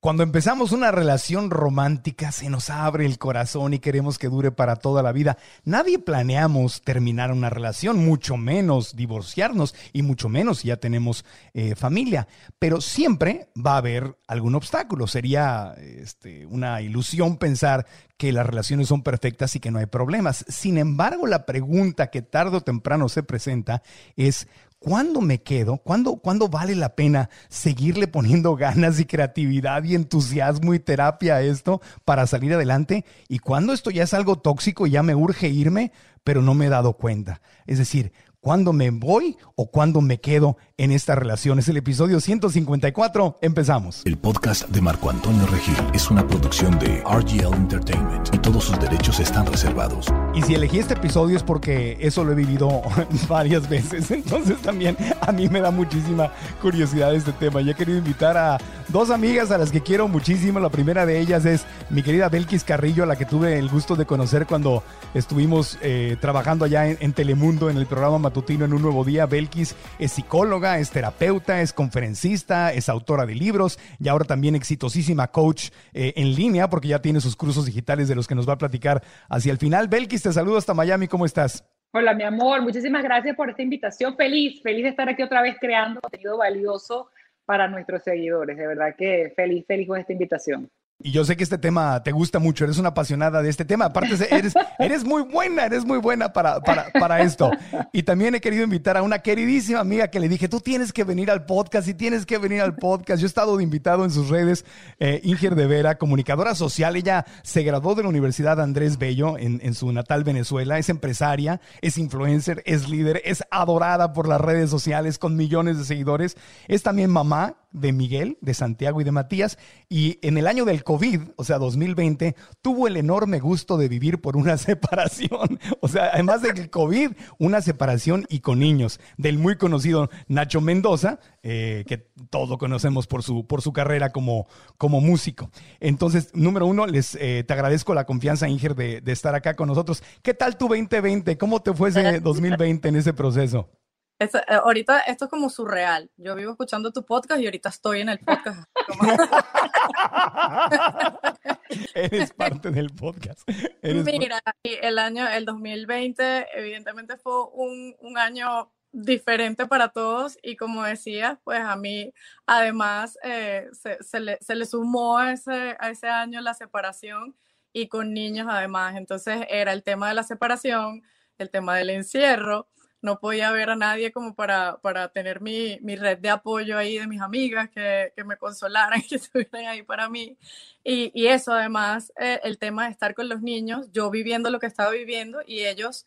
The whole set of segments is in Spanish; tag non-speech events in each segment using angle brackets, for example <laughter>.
Cuando empezamos una relación romántica se nos abre el corazón y queremos que dure para toda la vida. Nadie planeamos terminar una relación, mucho menos divorciarnos y mucho menos si ya tenemos eh, familia. Pero siempre va a haber algún obstáculo. Sería este, una ilusión pensar que las relaciones son perfectas y que no hay problemas. Sin embargo, la pregunta que tarde o temprano se presenta es ¿Cuándo me quedo? ¿Cuándo, ¿Cuándo, vale la pena seguirle poniendo <laughs> ganas y creatividad y entusiasmo y terapia a esto para salir adelante? ¿Y cuándo esto ya es algo tóxico y ya me urge irme, pero no me he dado cuenta? Es decir, ¿cuándo me voy o cuándo me quedo en esta relación? Es el episodio 154. Empezamos. El podcast de Marco Antonio Regil es una producción de RGL Entertainment y todos sus derechos están reservados. Y si elegí este episodio es porque eso lo he vivido <laughs> varias veces. Entonces también a mí me da muchísima curiosidad este tema. Y he querido invitar a dos amigas a las que quiero muchísimo. La primera de ellas es mi querida Belkis Carrillo, a la que tuve el gusto de conocer cuando estuvimos eh, trabajando allá en, en Telemundo en el programa matutino en un nuevo día. Belkis es psicóloga, es terapeuta, es conferencista, es autora de libros y ahora también exitosísima coach eh, en línea porque ya tiene sus cursos digitales de los que nos va a platicar hacia el final. Belkis, te saludo hasta Miami, ¿cómo estás? Hola, mi amor, muchísimas gracias por esta invitación. Feliz, feliz de estar aquí otra vez creando contenido valioso para nuestros seguidores. De verdad que feliz, feliz con esta invitación. Y yo sé que este tema te gusta mucho, eres una apasionada de este tema. Aparte, eres, <laughs> eres muy buena, eres muy buena para, para, para, esto. Y también he querido invitar a una queridísima amiga que le dije, tú tienes que venir al podcast y tienes que venir al podcast. Yo he estado de invitado en sus redes, eh, Inger de Vera, comunicadora social. Ella se graduó de la Universidad Andrés Bello en, en su natal Venezuela. Es empresaria, es influencer, es líder, es adorada por las redes sociales con millones de seguidores. Es también mamá de Miguel, de Santiago y de Matías. Y en el año del COVID, o sea, 2020, tuvo el enorme gusto de vivir por una <laughs> separación. O sea, además del COVID, una separación y con niños. Del muy conocido Nacho Mendoza, eh, que todos conocemos por su, por su carrera como, como músico. Entonces, número uno, les eh, te agradezco la confianza, Inger, de, de estar acá con nosotros. ¿Qué tal tu 2020? ¿Cómo te fue ese 2020 en ese proceso? Eh, ahorita esto es como surreal. Yo vivo escuchando tu podcast y ahorita estoy en el podcast. <laughs> Eres parte del podcast. Mira, el año, el 2020, evidentemente fue un, un, año diferente para todos y como decías, pues a mí además eh, se, se, le, se, le, sumó a ese, a ese año la separación y con niños además. Entonces era el tema de la separación, el tema del encierro no podía ver a nadie como para, para tener mi, mi, red de apoyo ahí de mis amigas que, que me consolaran, que <laughs> estuvieran ahí para mí. Y, y eso además, eh, el tema de estar con los niños, yo viviendo lo que estaba viviendo y ellos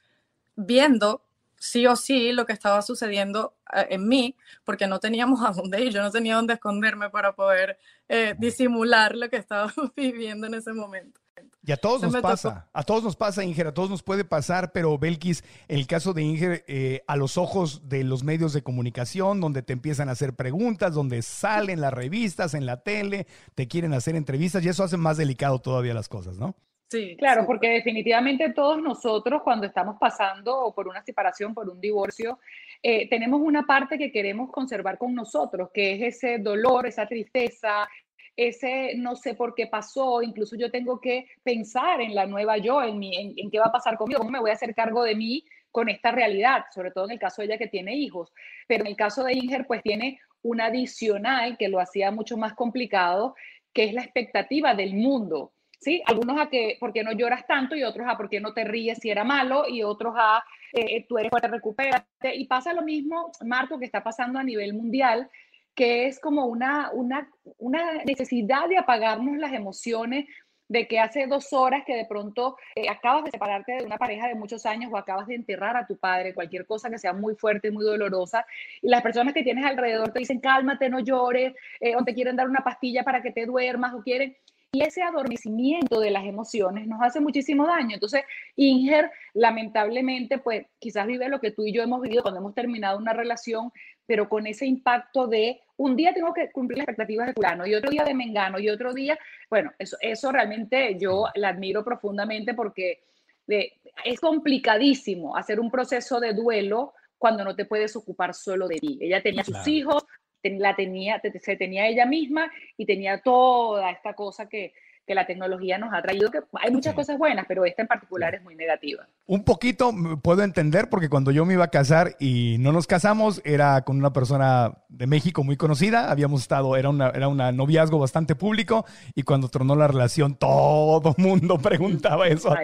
viendo sí o sí lo que estaba sucediendo eh, en mí, porque no teníamos a dónde ir, yo no tenía dónde esconderme para poder eh, disimular lo que estaba <laughs> viviendo en ese momento. Y a todos nos pasa, a todos nos pasa, Inger, a todos nos puede pasar, pero Belkis, el caso de Inger, eh, a los ojos de los medios de comunicación, donde te empiezan a hacer preguntas, donde salen las revistas, en la tele, te quieren hacer entrevistas y eso hace más delicado todavía las cosas, ¿no? Sí, claro, sí. porque definitivamente todos nosotros cuando estamos pasando por una separación, por un divorcio, eh, tenemos una parte que queremos conservar con nosotros, que es ese dolor, esa tristeza, ese no sé por qué pasó, incluso yo tengo que pensar en la nueva yo, en, mi, en, qué va a pasar conmigo, cómo me voy a hacer cargo de mí con esta realidad, sobre todo en el caso de ella que tiene hijos. Pero en el caso de Inger, pues tiene un adicional que lo hacía mucho más complicado, que es la expectativa del mundo. ¿Sí? Algunos a que, ¿por qué no lloras tanto? Y otros a, ¿por qué no te ríes si era malo? Y otros a, eh, tú eres fuerte, recupérate. Y pasa lo mismo, Marco, que está pasando a nivel mundial, que es como una, una, una necesidad de apagarnos las emociones de que hace dos horas que de pronto eh, acabas de separarte de una pareja de muchos años o acabas de enterrar a tu padre, cualquier cosa que sea muy fuerte, muy dolorosa, y las personas que tienes alrededor te dicen, cálmate, no llores, eh, o te quieren dar una pastilla para que te duermas, o quieren... Y ese adormecimiento de las emociones nos hace muchísimo daño. Entonces, Inger, lamentablemente, pues quizás vive lo que tú y yo hemos vivido cuando hemos terminado una relación, pero con ese impacto de un día tengo que cumplir las expectativas de fulano y otro día de mengano y otro día, bueno, eso, eso realmente yo la admiro profundamente porque de, es complicadísimo hacer un proceso de duelo cuando no te puedes ocupar solo de ti. Ella tenía sus hijos, la tenía, se tenía ella misma y tenía toda esta cosa que, que la tecnología nos ha traído, que hay muchas cosas buenas, pero esta en particular es muy negativa. Un poquito puedo entender porque cuando yo me iba a casar y no nos casamos, era con una persona de México muy conocida, habíamos estado, era, una, era un noviazgo bastante público y cuando tronó la relación todo <laughs> mundo preguntaba eso.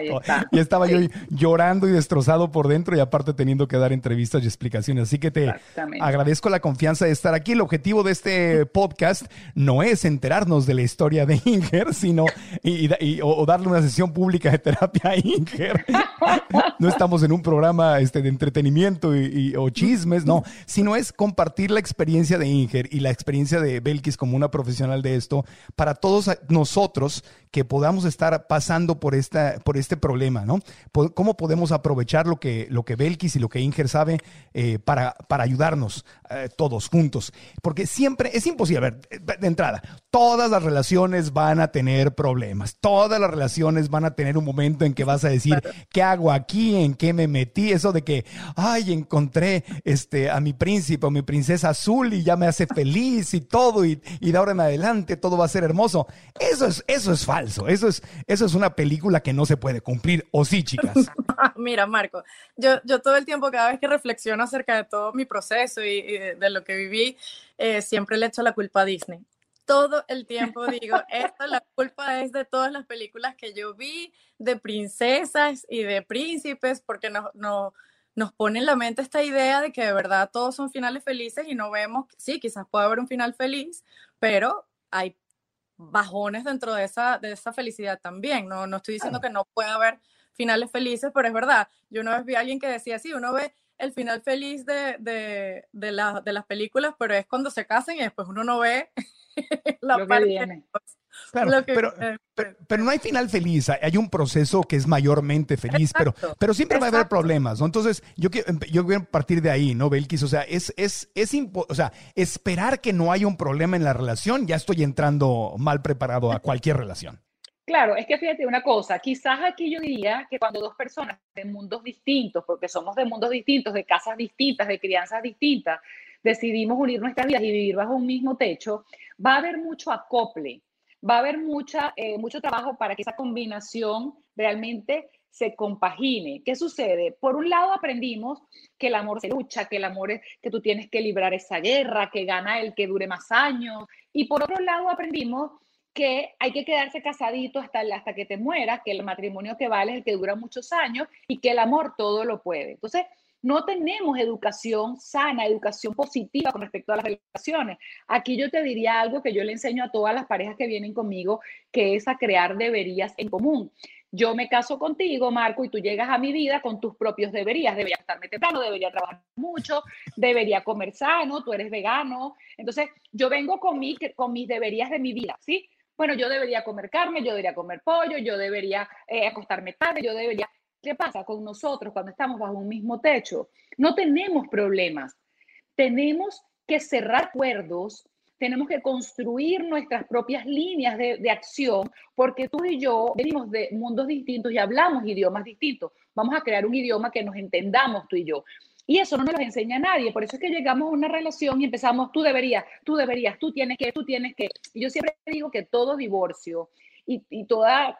Y estaba yo llorando y destrozado por dentro y aparte teniendo que dar entrevistas y explicaciones. Así que te agradezco la confianza de estar aquí. El objetivo de este podcast no es enterarnos de la historia de Inger, sino y, o, darle una sesión pública de terapia a Inger. No estamos en un programa este, de entretenimiento y, o chismes, no, sino es compartir la experiencia de Inger y la experiencia de Belkis como una profesional de esto para todos nosotros que podamos estar pasando por, esta, por este problema, ¿no? ¿Cómo podemos aprovechar lo que, lo que Belkis y lo que Inger sabe eh, para, para ayudarnos eh, todos juntos? Porque siempre es imposible, a ver, de entrada, todas las relaciones van a tener problemas, todas las relaciones van a tener un momento en que vas a decir, ¿qué hago aquí? ¿En qué me metí? Eso de que, ay, encontré este, a mi príncipe o mi princesa azul y ya me hace feliz y todo y, y de ahora en adelante todo va a ser hermoso. Eso es, eso es falso eso es, eso es una película que no se puede cumplir. ¿O sí, chicas? <laughs> Mira, Marco, yo, yo todo el tiempo, cada vez que reflexiono acerca de todo mi proceso y, de lo que viví, eh, siempre le echo la culpa a Disney. Todo el tiempo digo, <laughs> esto, la culpa es de todas las películas que yo vi, de princesas y de príncipes, porque no, no, nos pone en la mente esta idea de que de verdad todos son finales felices y no vemos, sí, quizás puede haber un final feliz, pero hay bajones dentro de esa, de esa felicidad también. No, no estoy diciendo que no pueda haber finales felices, pero es verdad. Yo una vez vi a alguien que decía, sí, uno ve el final feliz de, de, de, de las películas, pero es cuando se casan y después uno no ve <laughs> la Lo parte. viene. pero, pero, no hay final feliz, hay un proceso que es mayormente feliz, pero, pero siempre va a haber problemas, ¿no? Entonces, yo, yo voy a partir de ahí, ¿no, Belkis? O sea, es, es, es o sea, esperar que no haya un problema en la relación, ya estoy entrando mal preparado a cualquier relación. Claro, es que fíjate una cosa, quizás aquí yo diría que cuando dos personas de mundos distintos, porque somos de mundos distintos, de casas distintas, de crianzas distintas, decidimos unir nuestras vidas y vivir bajo un mismo techo, va a haber mucho acople, va a haber mucha, eh, mucho trabajo para que esa combinación realmente se compagine. ¿Qué sucede? Por un lado aprendimos que el amor se lucha, que el amor es que tú tienes que librar esa guerra, que gana el que dure más años. Y por otro lado aprendimos que hay que quedarse casadito hasta, hasta que te mueras, que el matrimonio que vale es el que dura muchos años y que el amor todo lo puede. Entonces, no tenemos educación sana, educación positiva con respecto a las relaciones. Aquí yo te diría algo que yo le enseño a todas las parejas que vienen conmigo, que es a crear deberías en común. Yo me caso contigo, Marco, y tú llegas a mi vida con tus propios deberías. Debería estarme temprano, debería trabajar mucho, debería comer sano, tú eres vegano. Entonces, yo vengo con, mi, con mis deberías de mi vida, ¿sí? Bueno, yo debería comer carne, yo debería comer pollo, yo debería eh, acostarme tarde, yo debería... ¿Qué pasa con nosotros cuando estamos bajo un mismo techo? No tenemos problemas. Tenemos que cerrar acuerdos, tenemos que construir nuestras propias líneas de, acción, porque tú y yo venimos de mundos distintos y hablamos idiomas distintos. Vamos a crear un idioma que nos entendamos tú y yo. Y eso no nos lo enseña nadie. Por eso es que llegamos a una relación y empezamos, tú deberías, tú deberías, tú tienes que, tú tienes que. Y yo siempre digo que todo divorcio y, y toda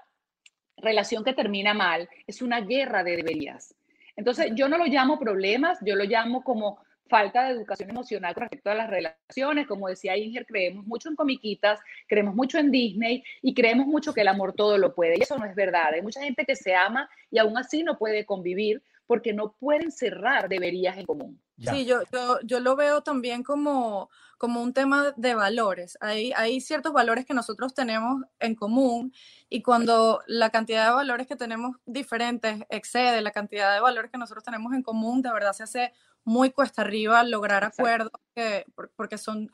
relación que termina mal es una guerra de deberías. Entonces, yo no lo llamo problemas, yo lo llamo como falta de educación emocional con respecto a las relaciones. Como decía Inger, creemos mucho en comiquitas, creemos mucho en Disney y creemos mucho que el amor todo lo puede. Y eso no es verdad. Hay mucha gente que se ama y aún así no puede convivir porque no pueden cerrar deberías en común. Sí, yo, yo, lo veo también como, como un tema de valores. Hay, hay ciertos valores que nosotros tenemos en común y cuando la cantidad de valores que tenemos diferentes excede la cantidad de valores que nosotros tenemos en común, de verdad se hace muy cuesta arriba lograr acuerdos que, porque son,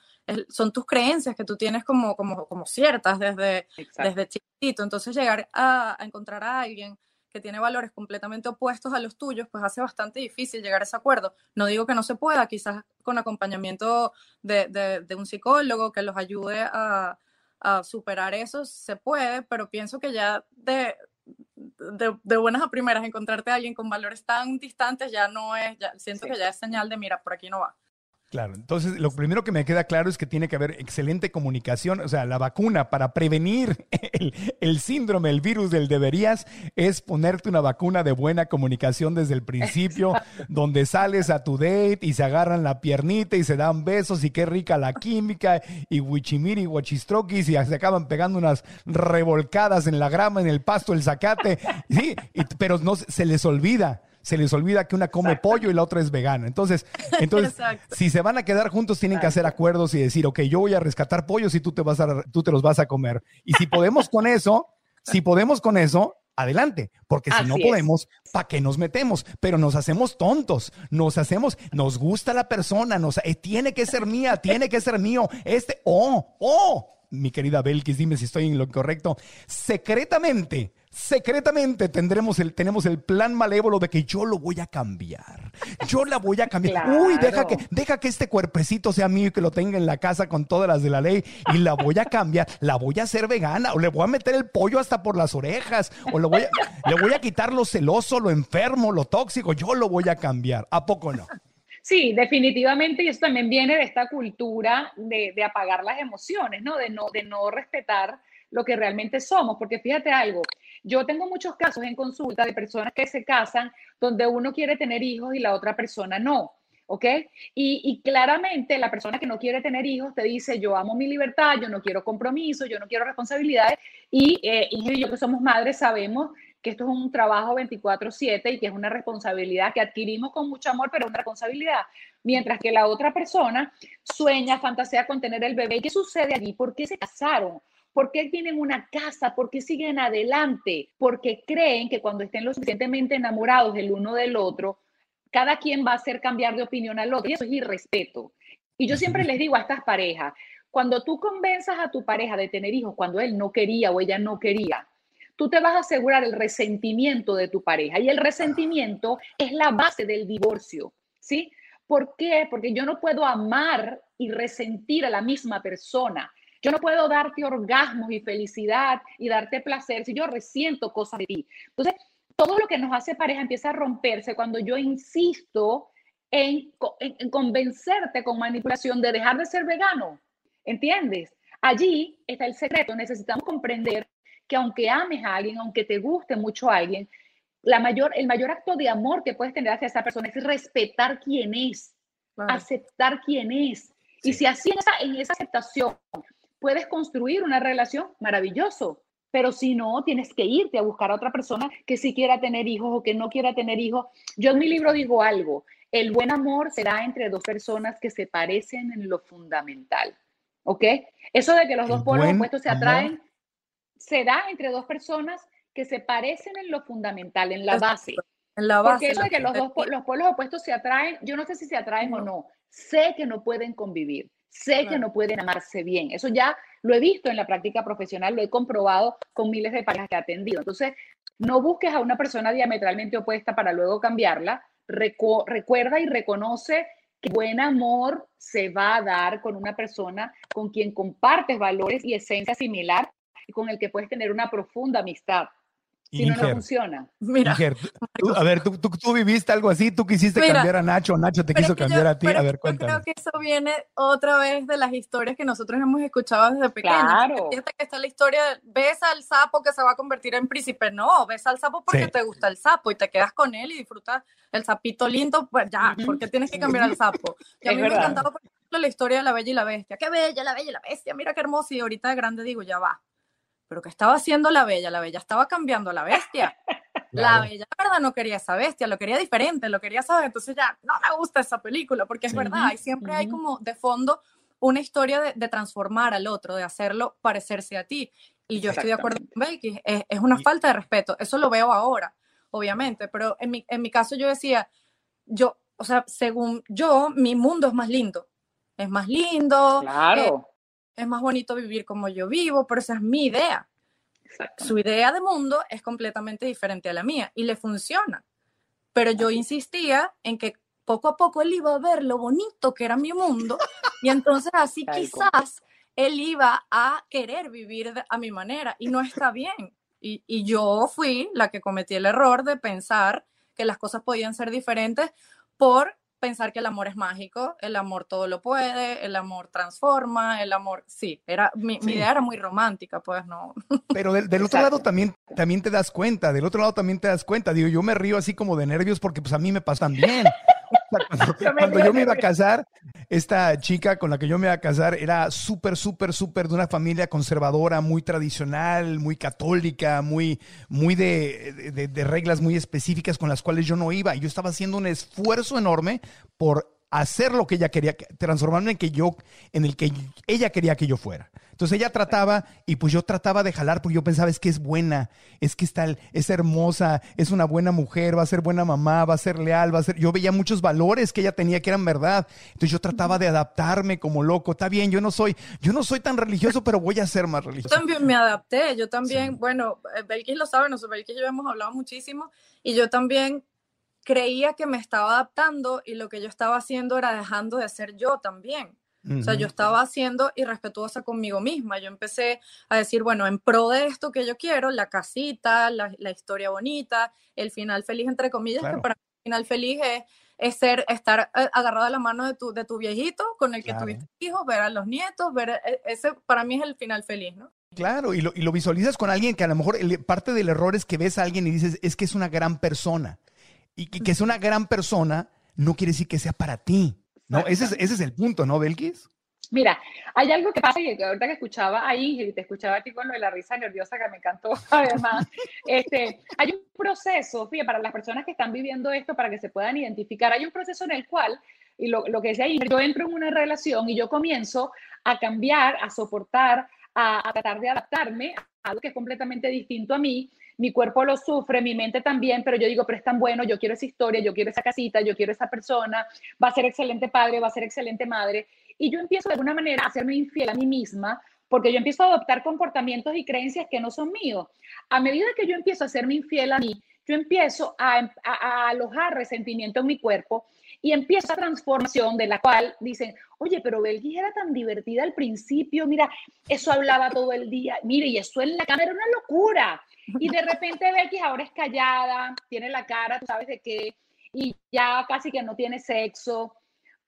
son tus creencias que tú tienes como, como, como ciertas desde, desde chiquito. Entonces llegar a, a encontrar a alguien que tiene valores completamente opuestos a los tuyos, pues hace bastante difícil llegar a ese acuerdo. No digo que no se pueda, quizás con acompañamiento de, un psicólogo que los ayude a, superar eso, se puede, pero pienso que ya de, de, buenas a primeras encontrarte a alguien con valores tan distantes ya no es, ya siento que ya es señal de, mira, por aquí no va. Claro, entonces lo primero que me queda claro es que tiene que haber excelente comunicación, o sea, la vacuna para prevenir <laughs> el, síndrome, el virus del deberías, es ponerte una vacuna de buena comunicación desde el principio, donde sales a tu date y se agarran la piernita y se dan besos y qué rica la química y wichimiri, guachistroquis y se acaban pegando unas revolcadas en la grama, en el pasto, el zacate, sí, pero no se les olvida se les olvida que una come pollo y la otra es vegana. Entonces, <laughs> entonces si se van a quedar juntos, tienen que hacer acuerdos y decir, ok, yo voy a rescatar pollos y tú te, vas a, tú te los vas a comer. Y si podemos con eso, si podemos con eso, adelante, porque si no podemos, ¿para qué nos metemos? Pero nos hacemos tontos, nos hacemos, nos gusta la persona, nos, eh, tiene que ser mía, tiene que ser mío, este, oh, oh, mi querida Belkis, dime si estoy en lo correcto, secretamente secretamente tendremos el, tenemos el plan malévolo de que yo lo voy a cambiar. Yo la voy a cambiar. <laughs> Uy, deja que, deja que este cuerpecito sea mío y que lo tenga en la casa con todas las de la ley y la voy a cambiar. La voy a hacer vegana o le voy a meter el pollo hasta por las orejas o le voy a, le voy a quitar lo celoso, lo enfermo, lo tóxico. Yo lo voy a cambiar. ¿A poco no? Sí, definitivamente, y eso también viene de esta cultura de, apagar las emociones, ¿no? De no, de no respetar lo que realmente somos, porque fíjate algo, yo tengo muchos casos en consulta de personas que se casan donde uno quiere tener hijos y la otra persona no. ¿ok? Y, claramente la persona que no quiere tener hijos te dice, yo amo mi libertad, yo no quiero compromiso, yo no quiero responsabilidades. Y eh, y yo que somos madres sabemos que esto es un trabajo 24/7 y que es una responsabilidad que adquirimos con mucho amor, pero una responsabilidad. Mientras que la otra persona sueña, fantasea con tener el bebé. ¿Qué sucede allí? ¿Por qué se casaron? ¿Por qué tienen una casa? ¿Por qué siguen adelante? Porque creen que cuando estén lo suficientemente enamorados el uno del otro, cada quien va a hacer cambiar de opinión al otro. Y eso es irrespeto. Y yo siempre les digo a estas parejas, cuando tú convenzas a tu pareja de tener hijos cuando él no quería o ella no quería, tú te vas a asegurar el resentimiento de tu pareja. Y el resentimiento es la base del divorcio, ¿sí? ¿Por qué? Porque yo no puedo amar y resentir a la misma persona. Yo no puedo darte orgasmos y felicidad y darte placer si yo resiento cosas de ti. Entonces, todo lo que nos hace pareja empieza a romperse cuando yo insisto en, convencerte con manipulación de dejar de ser vegano. ¿Entiendes? Allí está el secreto. Necesitamos comprender que aunque ames a alguien, aunque te guste mucho a alguien, la mayor, el mayor acto de amor que puedes tener hacia esa persona es respetar quién es, aceptar quién es. Y si así en esa, en esa aceptación puedes construir una relación maravilloso. Pero si no, tienes que irte a buscar a otra persona que sí quiera tener hijos o que no quiera tener hijos. Yo en mi libro digo algo, el buen amor será entre dos personas que se parecen en lo fundamental. ¿Ok? Eso de que los dos polos opuestos se atraen, será entre dos personas que se parecen en lo fundamental, en la base. En la base. Porque eso de que los dos los polos opuestos se atraen, yo no sé si se atraen o no, sé que no pueden convivir sé que no pueden amarse bien. Eso ya lo he visto en la práctica profesional, lo he comprobado con miles de parejas que he atendido. Entonces, no busques a una persona diametralmente opuesta para luego cambiarla. recuerda y reconoce que buen amor se va a dar con una persona con quien compartes valores y esencia similar y con el que puedes tener una profunda amistad. Si no, no funciona. Mira, a ver, ¿tú, tú, viviste algo así, tú quisiste cambiar a Nacho, Nacho te quiso cambiar a ti, a ver, cuéntame. Yo creo que eso viene otra vez de las historias que nosotros hemos escuchado desde pequeños. Claro. que está la historia, ves al sapo que se va a convertir en príncipe, no, ves al sapo porque te gusta el sapo y te quedas con él y disfrutas el sapito lindo, pues ya, porque tienes que cambiar al sapo. <laughs> Y a mí me encantaba, por ejemplo, la historia de la bella y la bestia. Qué bella, la bella y la bestia, mira qué hermosa. Y ahorita de grande digo, ya va pero ¿qué estaba haciendo la bella? La bella estaba cambiando a la bestia. <laughs> La bella, la verdad, no quería esa bestia, lo quería diferente, lo quería saber. Entonces ya, no me gusta esa película, porque es verdad, y siempre hay como de fondo una historia de, transformar al otro, de hacerlo parecerse a ti. Y yo estoy de acuerdo con Becky, es, es, una falta de respeto. Eso lo veo ahora, obviamente, pero en mi, en mi caso yo decía, yo, o sea, según yo, mi mundo es más lindo. Es más lindo. Claro. Eh, es más bonito vivir como yo vivo, pero esa es mi idea. Su idea de mundo es completamente diferente a la mía y le funciona. Pero yo insistía en que poco a poco él iba a ver lo bonito que era mi mundo y entonces así quizás él iba a querer vivir a mi manera y no está bien. Y, y yo fui la que cometí el error de pensar que las cosas podían ser diferentes por pensar que el amor es mágico, el amor todo lo puede, el amor transforma, el amor, sí, era, mi, idea era muy romántica, pues no. <laughs> Pero del, otro lado también, también te das cuenta, del otro lado también te das cuenta, digo, yo me río así como de nervios porque pues a mí me pasan bien. Cuando, <laughs> yo me iba a casar, esta chica con la que yo me iba a casar era súper, súper, súper de una familia conservadora, muy tradicional, muy católica, muy, muy de, de, reglas muy específicas con las cuales yo no iba. Yo estaba haciendo un esfuerzo enorme por hacer lo que ella quería, transformarme en que yo, en el que ella quería que yo fuera. Entonces ella trataba, y pues yo trataba de jalar, porque yo pensaba, es que es buena, es que está, es hermosa, es una buena mujer, va a ser buena mamá, va a ser leal, va a ser. Yo veía muchos valores que ella tenía que eran verdad. Entonces yo trataba de adaptarme como loco. Está bien, yo no soy, yo no soy tan religioso, pero voy a ser más religioso. Yo también me adapté, yo también, bueno, Belkis lo sabe, nosotros Belkis y yo hemos hablado muchísimo, y yo también creía que me estaba adaptando y lo que yo estaba haciendo era dejando de ser yo también. O sea, yo estaba haciendo irrespetuosa conmigo misma. Yo empecé a decir, bueno, en pro de esto que yo quiero, la casita, la, historia bonita, el final feliz, entre comillas, que para mí el final feliz es, ser, estar eh, agarrado de la mano de tu, de tu viejito con el que tuviste hijos, ver a los nietos, ver, eh, ese para mí es el final feliz, ¿no? Claro, y lo, y lo visualizas con alguien que a lo mejor parte del error es que ves a alguien y dices, es que es una gran persona. Y que, que es una gran persona no quiere decir que sea para ti. ¿no? Ese es, ese es el punto, ¿no, Belkis? Mira, hay algo que pasa y ahorita que escuchaba ahí y te escuchaba a ti con lo de la risa nerviosa que me encantó, <laughs> además, este, hay un proceso, fíjate, para las personas que están viviendo esto, para que se puedan identificar, hay un proceso en el cual, y lo, lo que decía ahí, yo entro en una relación y yo comienzo a cambiar, a soportar, a, a tratar de adaptarme a algo que es completamente distinto a mí, mi cuerpo lo sufre, mi mente también, pero yo digo, pero es tan bueno, yo quiero esa historia, yo quiero esa casita, yo quiero esa persona, va a ser excelente padre, va a ser excelente madre. Y yo empiezo de alguna manera a hacerme infiel a mí misma porque yo empiezo a adoptar comportamientos y creencias que no son míos. A medida que yo empiezo a hacerme infiel a mí, yo empiezo a, a, alojar resentimiento en mi cuerpo y empieza esa transformación de la cual dicen, oye, pero Belgis era tan divertida al principio, mira, eso hablaba todo el día, mire, y eso en la cámara una locura. Y de repente Becky ahora es callada, tiene la cara, tú sabes de qué, y ya casi que no tiene sexo,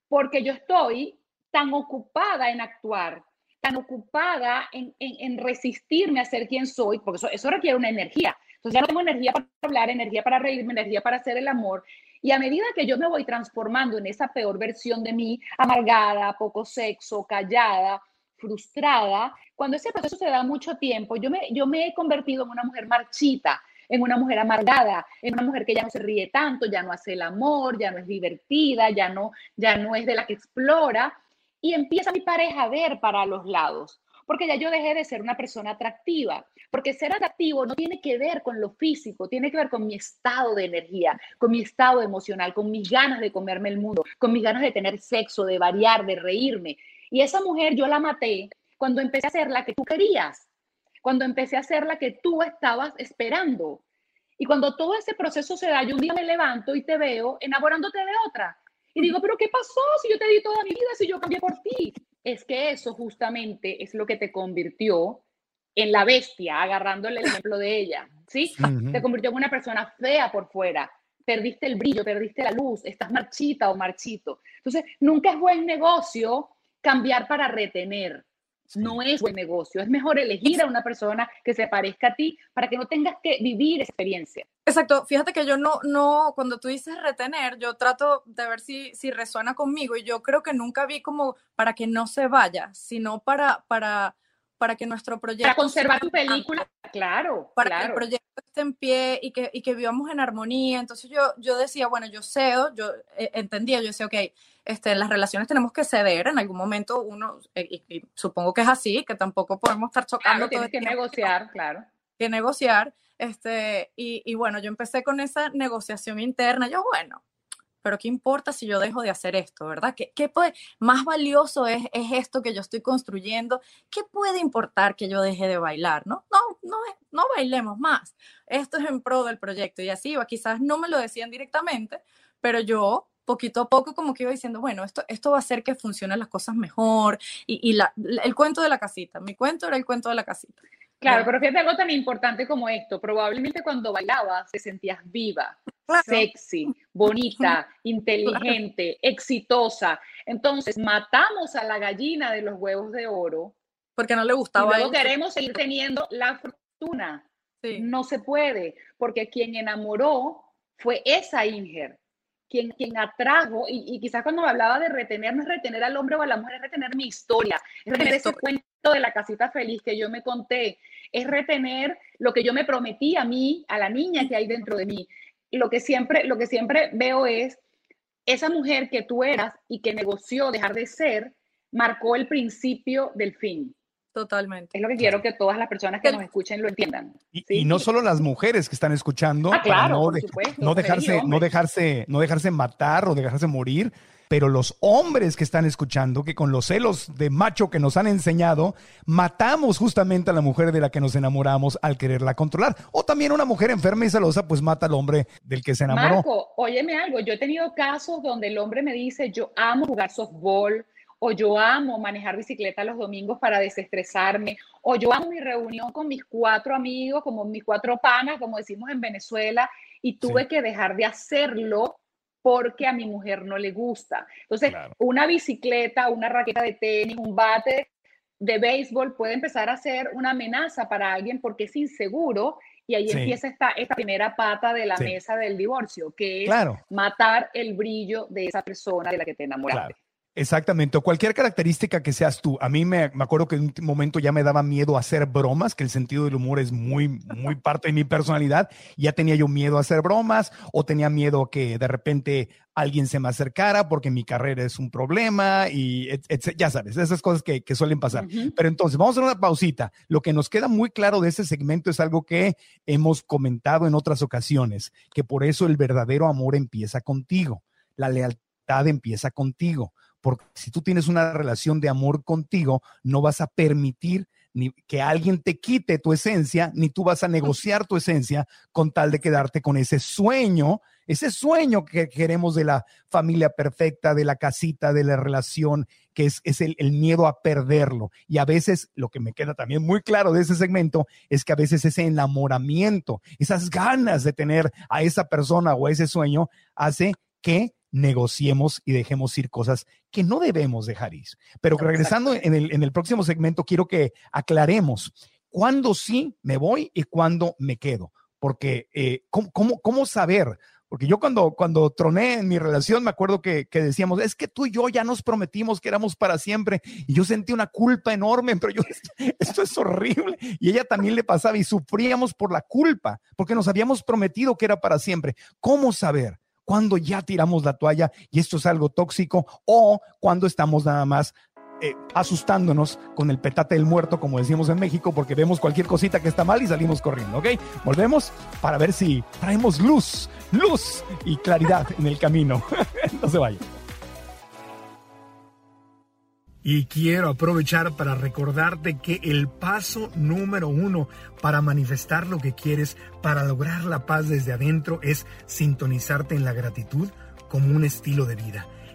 porque yo estoy tan ocupada en actuar, tan ocupada en, en, resistirme a ser quien soy, porque eso, eso requiere una energía. Entonces ya no tengo energía para hablar, energía para reírme, energía para hacer el amor. Y a medida que yo me voy transformando en esa peor versión de mí, amargada, poco sexo, callada, frustrada, cuando ese proceso se da mucho tiempo, yo me, yo me he convertido en una mujer marchita, en una mujer amargada, en una mujer que ya no se ríe tanto, ya no hace el amor, ya no es divertida, ya no, ya no es de la que explora, y empieza mi pareja a ver para los lados, porque ya yo dejé de ser una persona atractiva, porque ser atractivo no tiene que ver con lo físico, tiene que ver con mi estado de energía, con mi estado emocional, con mis ganas de comerme el mundo, con mis ganas de tener sexo, de variar, de reírme. Y esa mujer yo la maté cuando empecé a hacer la que tú querías, cuando empecé a hacer la que tú estabas esperando. Y cuando todo ese proceso se da, yo un día me levanto y te veo enamorándote de otra. Y digo, pero ¿qué pasó si yo te di toda mi vida, si yo cambié por ti? Es que eso justamente es lo que te convirtió en la bestia, agarrándole el ejemplo de ella. ¿sí? Te convirtió en una persona fea por fuera, perdiste el brillo, perdiste la luz, estás marchita o marchito. Entonces, nunca es buen negocio cambiar para retener. No es buen negocio. Es mejor elegir a una persona que se parezca a ti para que no tengas que vivir experiencia. Exacto. Fíjate que yo no, no, cuando tú dices retener, yo trato de ver si, si resuena conmigo y yo creo que nunca vi como para que no se vaya, sino para, para, para que nuestro proyecto... Para conservar tu película, claro. Para que el proyecto esté en pie y que, y que vivamos en armonía. Entonces yo, yo decía, bueno, yo cedo, yo eh, entendía, yo decía, ok, este, las relaciones tenemos que ceder en algún momento uno, eh, y, supongo que es así, que tampoco podemos estar chocando. Claro, que negociar, claro. Que negociar. Este, y, y bueno, yo empecé con esa negociación interna. Yo, bueno, pero ¿qué importa si yo dejo de hacer esto, verdad? ¿Qué, qué puede, más valioso es, es, esto que yo estoy construyendo? ¿Qué puede importar que yo deje de bailar? No, no, no, no bailemos más. Esto es en pro del proyecto y así iba. Quizás no me lo decían directamente, pero yo poquito a poco como que iba diciendo, bueno, esto, esto va a hacer que funcionen las cosas mejor. Y, y la, el cuento de la casita, mi cuento era el cuento de la casita. Claro, pero fíjate algo tan importante como esto. Probablemente cuando bailabas te sentías viva, sexy, bonita, <laughs> inteligente, exitosa. Entonces matamos a la gallina de los huevos de oro. Porque no le gustaba. Y luego queremos seguir teniendo la fortuna. No se puede, porque quien enamoró fue esa Inger. Quien, quien atrajo, y, quizás cuando me hablaba de retener, no es retener al hombre o a la mujer, es retener mi historia, es retener ese cuento de la casita feliz que yo me conté, es retener lo que yo me prometí a mí, a la niña que hay dentro de mí. Lo que siempre, lo que siempre veo es esa mujer que tú eras y que negoció dejar de ser, marcó el principio del fin. Totalmente. Es lo que quiero que todas las personas que nos escuchen lo entiendan. Y, no solo las mujeres que están escuchando, ah, claro, no, dejarse, no dejarse, no dejarse matar o dejarse morir, pero los hombres que están escuchando, que con los celos de macho que nos han enseñado, matamos justamente a la mujer de la que nos enamoramos al quererla controlar. O también una mujer enferma y celosa, pues mata al hombre del que se enamoró. Marco, óyeme algo, yo he tenido casos donde el hombre me dice, yo amo jugar softball, o yo amo manejar bicicleta los domingos para desestresarme, o yo amo mi reunión con mis cuatro amigos, como mis cuatro panas, como decimos en Venezuela, y tuve que dejar de hacerlo porque a mi mujer no le gusta. Entonces, una bicicleta, una raqueta de tenis, un bate de béisbol puede empezar a ser una amenaza para alguien porque es inseguro y ahí empieza esta, esta primera pata de la mesa del divorcio, que es matar el brillo de esa persona de la que te enamoraste. Exactamente, o cualquier característica que seas tú. A mí me, me, acuerdo que en un momento ya me daba miedo hacer bromas, que el sentido del humor es muy, muy <laughs> parte de mi personalidad. Ya tenía yo miedo a hacer bromas o tenía miedo que de repente alguien se me acercara porque mi carrera es un problema y ya sabes, esas cosas que, que suelen pasar. Pero entonces, vamos a hacer una pausita. Lo que nos queda muy claro de ese segmento es algo que hemos comentado en otras ocasiones, que por eso el verdadero amor empieza contigo, la lealtad empieza contigo porque si tú tienes una relación de amor contigo, no vas a permitir ni que alguien te quite tu esencia, ni tú vas a negociar tu esencia con tal de quedarte con ese sueño, ese sueño que queremos de la familia perfecta, de la casita, de la relación, que es, el, el, miedo a perderlo. Y a veces, lo que me queda también muy claro de ese segmento, es que a veces ese enamoramiento, esas ganas de tener a esa persona o a ese sueño, hace que negociemos y dejemos ir cosas que no debemos dejar ir. Pero regresando en el, en el próximo segmento, quiero que aclaremos cuándo sí me voy y cuándo me quedo. Porque, eh, ¿cómo, cómo, saber? Porque yo cuando, cuando troné en mi relación, me acuerdo que, que, decíamos, es que tú y yo ya nos prometimos que éramos para siempre. Y yo sentí una culpa enorme, pero yo, <laughs> esto es horrible. Y ella también le pasaba y sufríamos por la culpa, porque nos habíamos prometido que era para siempre. ¿Cómo saber? Cuando ya tiramos la toalla y esto es algo tóxico o cuando estamos nada más eh, asustándonos con el petate del muerto, como decimos en México, porque vemos cualquier cosita que está mal y salimos corriendo, ¿ok? Volvemos para ver si traemos luz, luz y claridad en el camino. <laughs> no se vayan. Y quiero aprovechar para recordarte que el paso número uno para manifestar lo que quieres, para lograr la paz desde adentro, es sintonizarte en la gratitud como un estilo de vida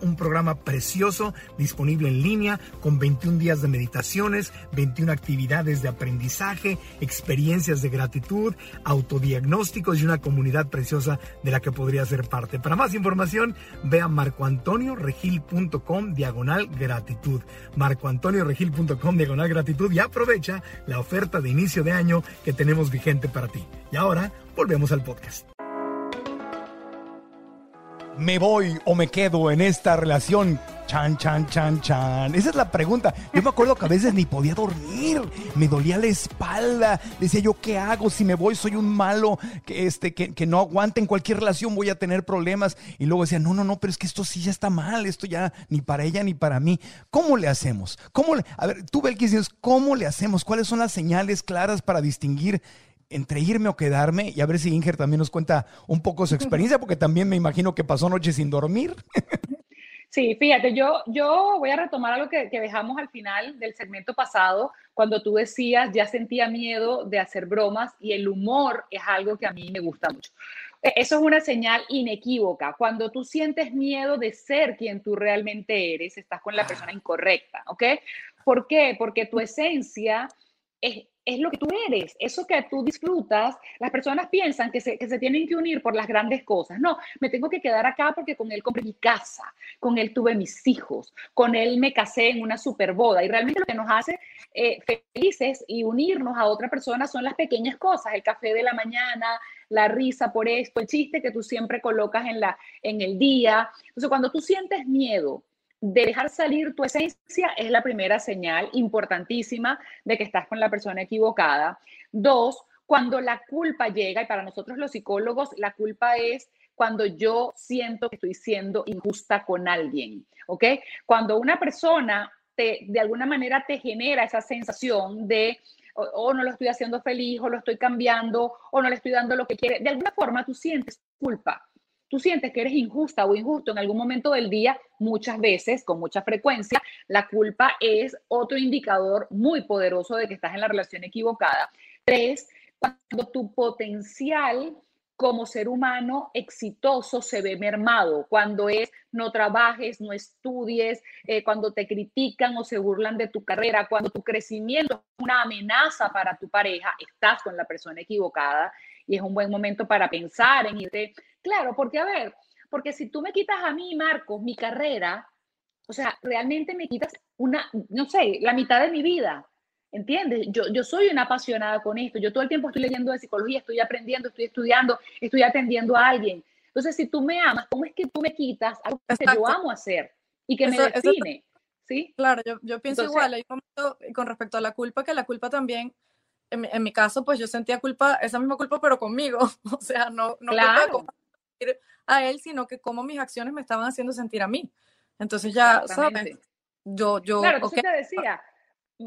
un programa precioso disponible en línea con 21 días de meditaciones, 21 actividades de aprendizaje, experiencias de gratitud, autodiagnósticos y una comunidad preciosa de la que podría ser parte. Para más información, ve a marcoantonioregil.com diagonal gratitud. marcoantonioregil.com diagonal gratitud y aprovecha la oferta de inicio de año que tenemos vigente para ti. Y ahora volvemos al podcast. ¿Me voy o me quedo en esta relación? Chan, chan, chan, chan. Esa es la pregunta. Yo me acuerdo que a veces ni podía dormir. Me dolía la espalda. Decía yo, ¿qué hago? Si me voy, soy un malo que, este, que, que no aguante en cualquier relación, voy a tener problemas. Y luego decía, no, no, no, pero es que esto sí ya está mal. Esto ya ni para ella ni para mí. ¿Cómo le hacemos? ¿Cómo. A ver, tú, Belkis, ¿cómo le hacemos? ¿Cuáles son las señales claras para distinguir entre irme o quedarme y a ver si Inger también nos cuenta un poco su experiencia, porque también me imagino que pasó noches sin dormir. Sí, fíjate, yo, yo voy a retomar algo que, que dejamos al final del segmento pasado, cuando tú decías, ya sentía miedo de hacer bromas y el humor es algo que a mí me gusta mucho. E, Eso es una señal inequívoca. Cuando tú sientes miedo de ser quien tú realmente eres, estás con la persona incorrecta, ¿ok? ¿Por qué? Porque tu esencia es, es lo que tú eres, eso que tú disfrutas, las personas piensan que se, que se tienen que unir por las grandes cosas. No, me tengo que quedar acá porque con él compré mi casa, con él tuve mis hijos, con él me casé en una super boda. Y realmente lo que nos hace eh, felices y unirnos a otra persona son las pequeñas cosas, el café de la mañana, la risa por esto, el chiste que tú siempre colocas en, la, en el día. Entonces, cuando tú sientes miedo, de dejar salir tu esencia es la primera señal importantísima de que estás con la persona equivocada. Dos, cuando la culpa llega, y para nosotros los psicólogos, la culpa es cuando yo siento que estoy siendo injusta con alguien, ¿ok? Cuando una persona te, de alguna manera te genera esa sensación de, o, o no lo estoy haciendo feliz, o lo estoy cambiando, o no le estoy dando lo que quiere, de alguna forma tú sientes culpa tú sientes que eres injusta o injusto en algún momento del día, muchas veces, con mucha frecuencia, la culpa es otro indicador muy poderoso de que estás en la relación equivocada. Tres, cuando tu potencial como ser humano exitoso se ve mermado, cuando es no trabajes, no estudies, eh, cuando te critican o se burlan de tu carrera, cuando tu crecimiento es una amenaza para tu pareja, estás con la persona equivocada y es un buen momento para pensar en irte. Claro, porque a ver, porque si tú me quitas a mí, Marcos, mi carrera, o sea, realmente me quitas una, no sé, la mitad de mi vida. ¿Entiendes? Yo, yo soy una apasionada con esto. Yo todo el tiempo estoy leyendo de psicología, estoy aprendiendo, estoy estudiando, estoy atendiendo a alguien. Entonces, si tú me amas, ¿cómo es que tú me quitas algo que Exacto. yo amo hacer y que Eso- me eso- define? ¿Sí? Claro, yo, yo pienso Entonces- igual. Hay un momento con respecto a la culpa, que la culpa también, en, mi- en mi caso, pues yo sentía culpa, esa misma culpa, pero conmigo. <laughs> O sea, no, no culpa de Claro. sentir a él, sino que cómo mis acciones me estaban haciendo sentir a mí. Entonces ya, ¿sabes? Yo, yo, Claro, ok, entonces te decía,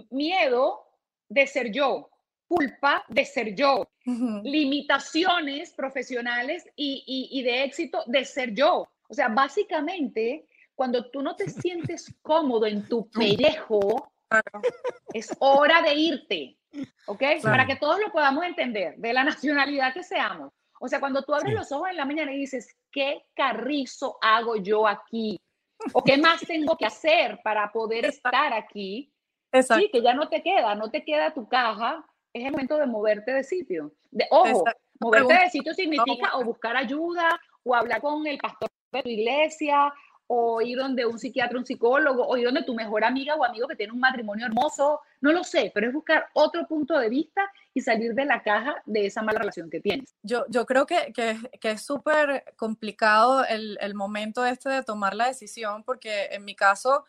miedo de ser yo, culpa de ser yo, ujú, limitaciones profesionales y, y- y de éxito de ser yo. O sea, básicamente, cuando tú no te sientes cómodo en tu pellejo, claro. es hora de irte, ¿ok? Claro. Para que todos lo podamos entender, de la <laughs> nacionalidad que seamos. O sea, cuando tú abres Sí. los ojos en la mañana y dices, ¿qué carrizo hago yo aquí? ¿O qué más tengo que hacer para poder estar aquí? Exacto. Sí, que ya no te queda, no te queda tu caja, es el momento de moverte de sitio. De, ojo, Exacto. moverte de sitio significa No, o buscar ayuda, o hablar con el pastor de tu iglesia, o ir donde un psiquiatra, un psicólogo, o ir donde tu mejor amiga o amigo que tiene un matrimonio hermoso, no lo sé, pero es buscar otro punto de vista y salir de la caja de esa mala relación que tienes. Yo, yo creo que, que, que es súper complicado el, el momento este de tomar la decisión, porque en mi caso,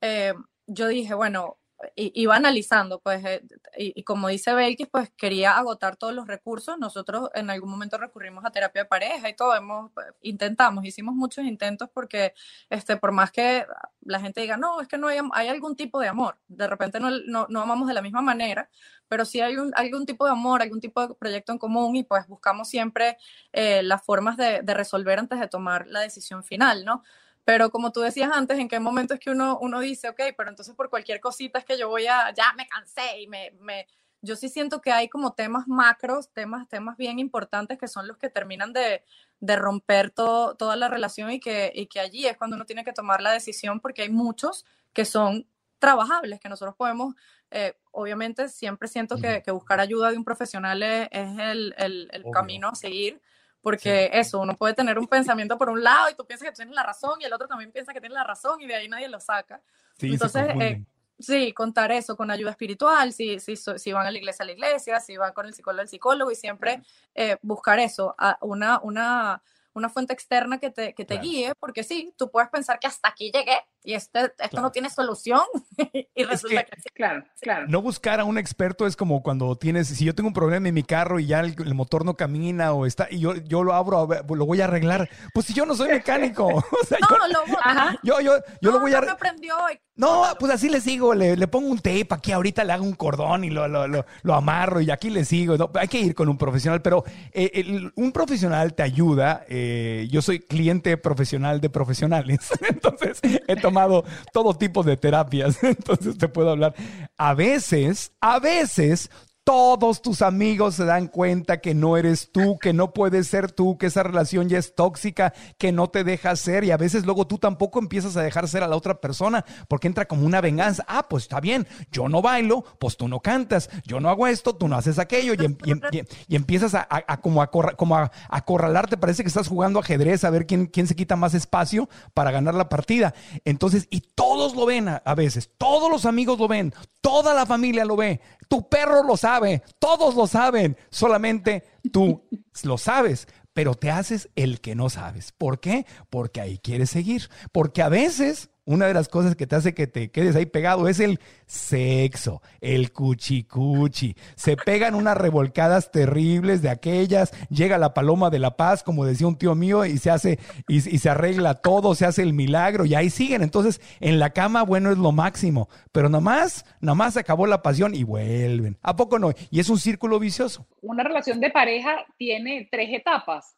eh, yo dije, bueno, iba analizando, pues, eh, y, como dice Belkis, pues quería agotar todos los recursos. Nosotros en algún momento recurrimos a terapia de pareja y todo, hemos, intentamos, hicimos muchos intentos porque, este, por más que la gente diga, no, es que no hay, hay algún tipo de amor, de repente no, no, no amamos de la misma manera, pero sí hay un, algún tipo de amor, algún tipo de proyecto en común y pues buscamos siempre eh, las formas de, de resolver antes de tomar la decisión final, ¿no? Pero como tú decías antes, ¿en qué momento es que uno, uno dice, ok, pero entonces por cualquier cosita es que yo voy a, ya me cansé y me, me, yo sí siento que hay como temas macros, temas, temas bien importantes que son los que terminan de, de romper todo, toda la relación y que, y que allí es cuando uno tiene que tomar la decisión porque hay muchos que son trabajables, que nosotros podemos, eh, obviamente siempre siento que, que, buscar ayuda de un profesional es, el, el, el camino a seguir, porque eso, uno puede tener un pensamiento por un lado y tú piensas que tienes la razón y el otro también piensa que tiene la razón y de ahí nadie lo saca. Entonces, eh, sí, contar eso con ayuda espiritual, si, si, si van a la iglesia, a la iglesia, si van con el psicólogo, al psicólogo y siempre eh, buscar eso, una, una, una fuente externa que te, que te guíe, porque sí, tú puedes pensar que hasta aquí llegué y este, esto no tiene solución <laughs> y resulta que, sí. Claro, claro. No buscar a un experto es como cuando tienes, si yo tengo un problema en mi carro y ya el, motor no camina o está, y yo, yo lo abro, lo voy a arreglar, pues si yo no soy mecánico. <laughs> o sea, no, yo, lo, yo, yo, yo lo voy a... No, aprendió no, pues así le sigo, le, le, pongo un tape, aquí ahorita le hago un cordón y lo, lo, lo, lo amarro y aquí le sigo. No, hay que ir con un profesional, pero eh, el, un profesional te ayuda. Eh, yo soy cliente profesional de profesionales, <laughs> entonces he tomado todo tipo de terapias, <laughs> entonces te puedo hablar. A veces, a veces todos tus amigos se dan cuenta que no eres tú, que no puedes ser tú, que esa relación ya es tóxica, que no te deja ser y a veces luego tú tampoco empiezas a dejar ser a la otra persona porque entra como una venganza. Ah, pues está bien, yo no bailo, pues tú no cantas, yo no hago esto, tú no haces aquello y, em, em, y, empiezas a, como, a, acorralarte, parece que estás jugando ajedrez a ver quién, quién se quita más espacio para ganar la partida. Entonces, y todos lo ven a veces, todos los amigos lo ven, toda la familia lo ve, tu perro lo sabe todos lo saben, solamente tú lo sabes, pero te haces el que no sabes. ¿Por qué? Porque ahí quieres seguir, porque a veces una de las cosas que te hace que te quedes ahí pegado es el sexo, el cuchicuchi. Se pegan unas revolcadas terribles de aquellas, llega la paloma de la paz, como decía un tío mío, y se hace, y, se arregla todo, se hace el milagro, y ahí siguen. Entonces, en la cama, bueno, es lo máximo, pero nomás, nomás se acabó la pasión y vuelven. ¿A poco no? Y es un círculo vicioso. Una relación de pareja tiene tres etapas,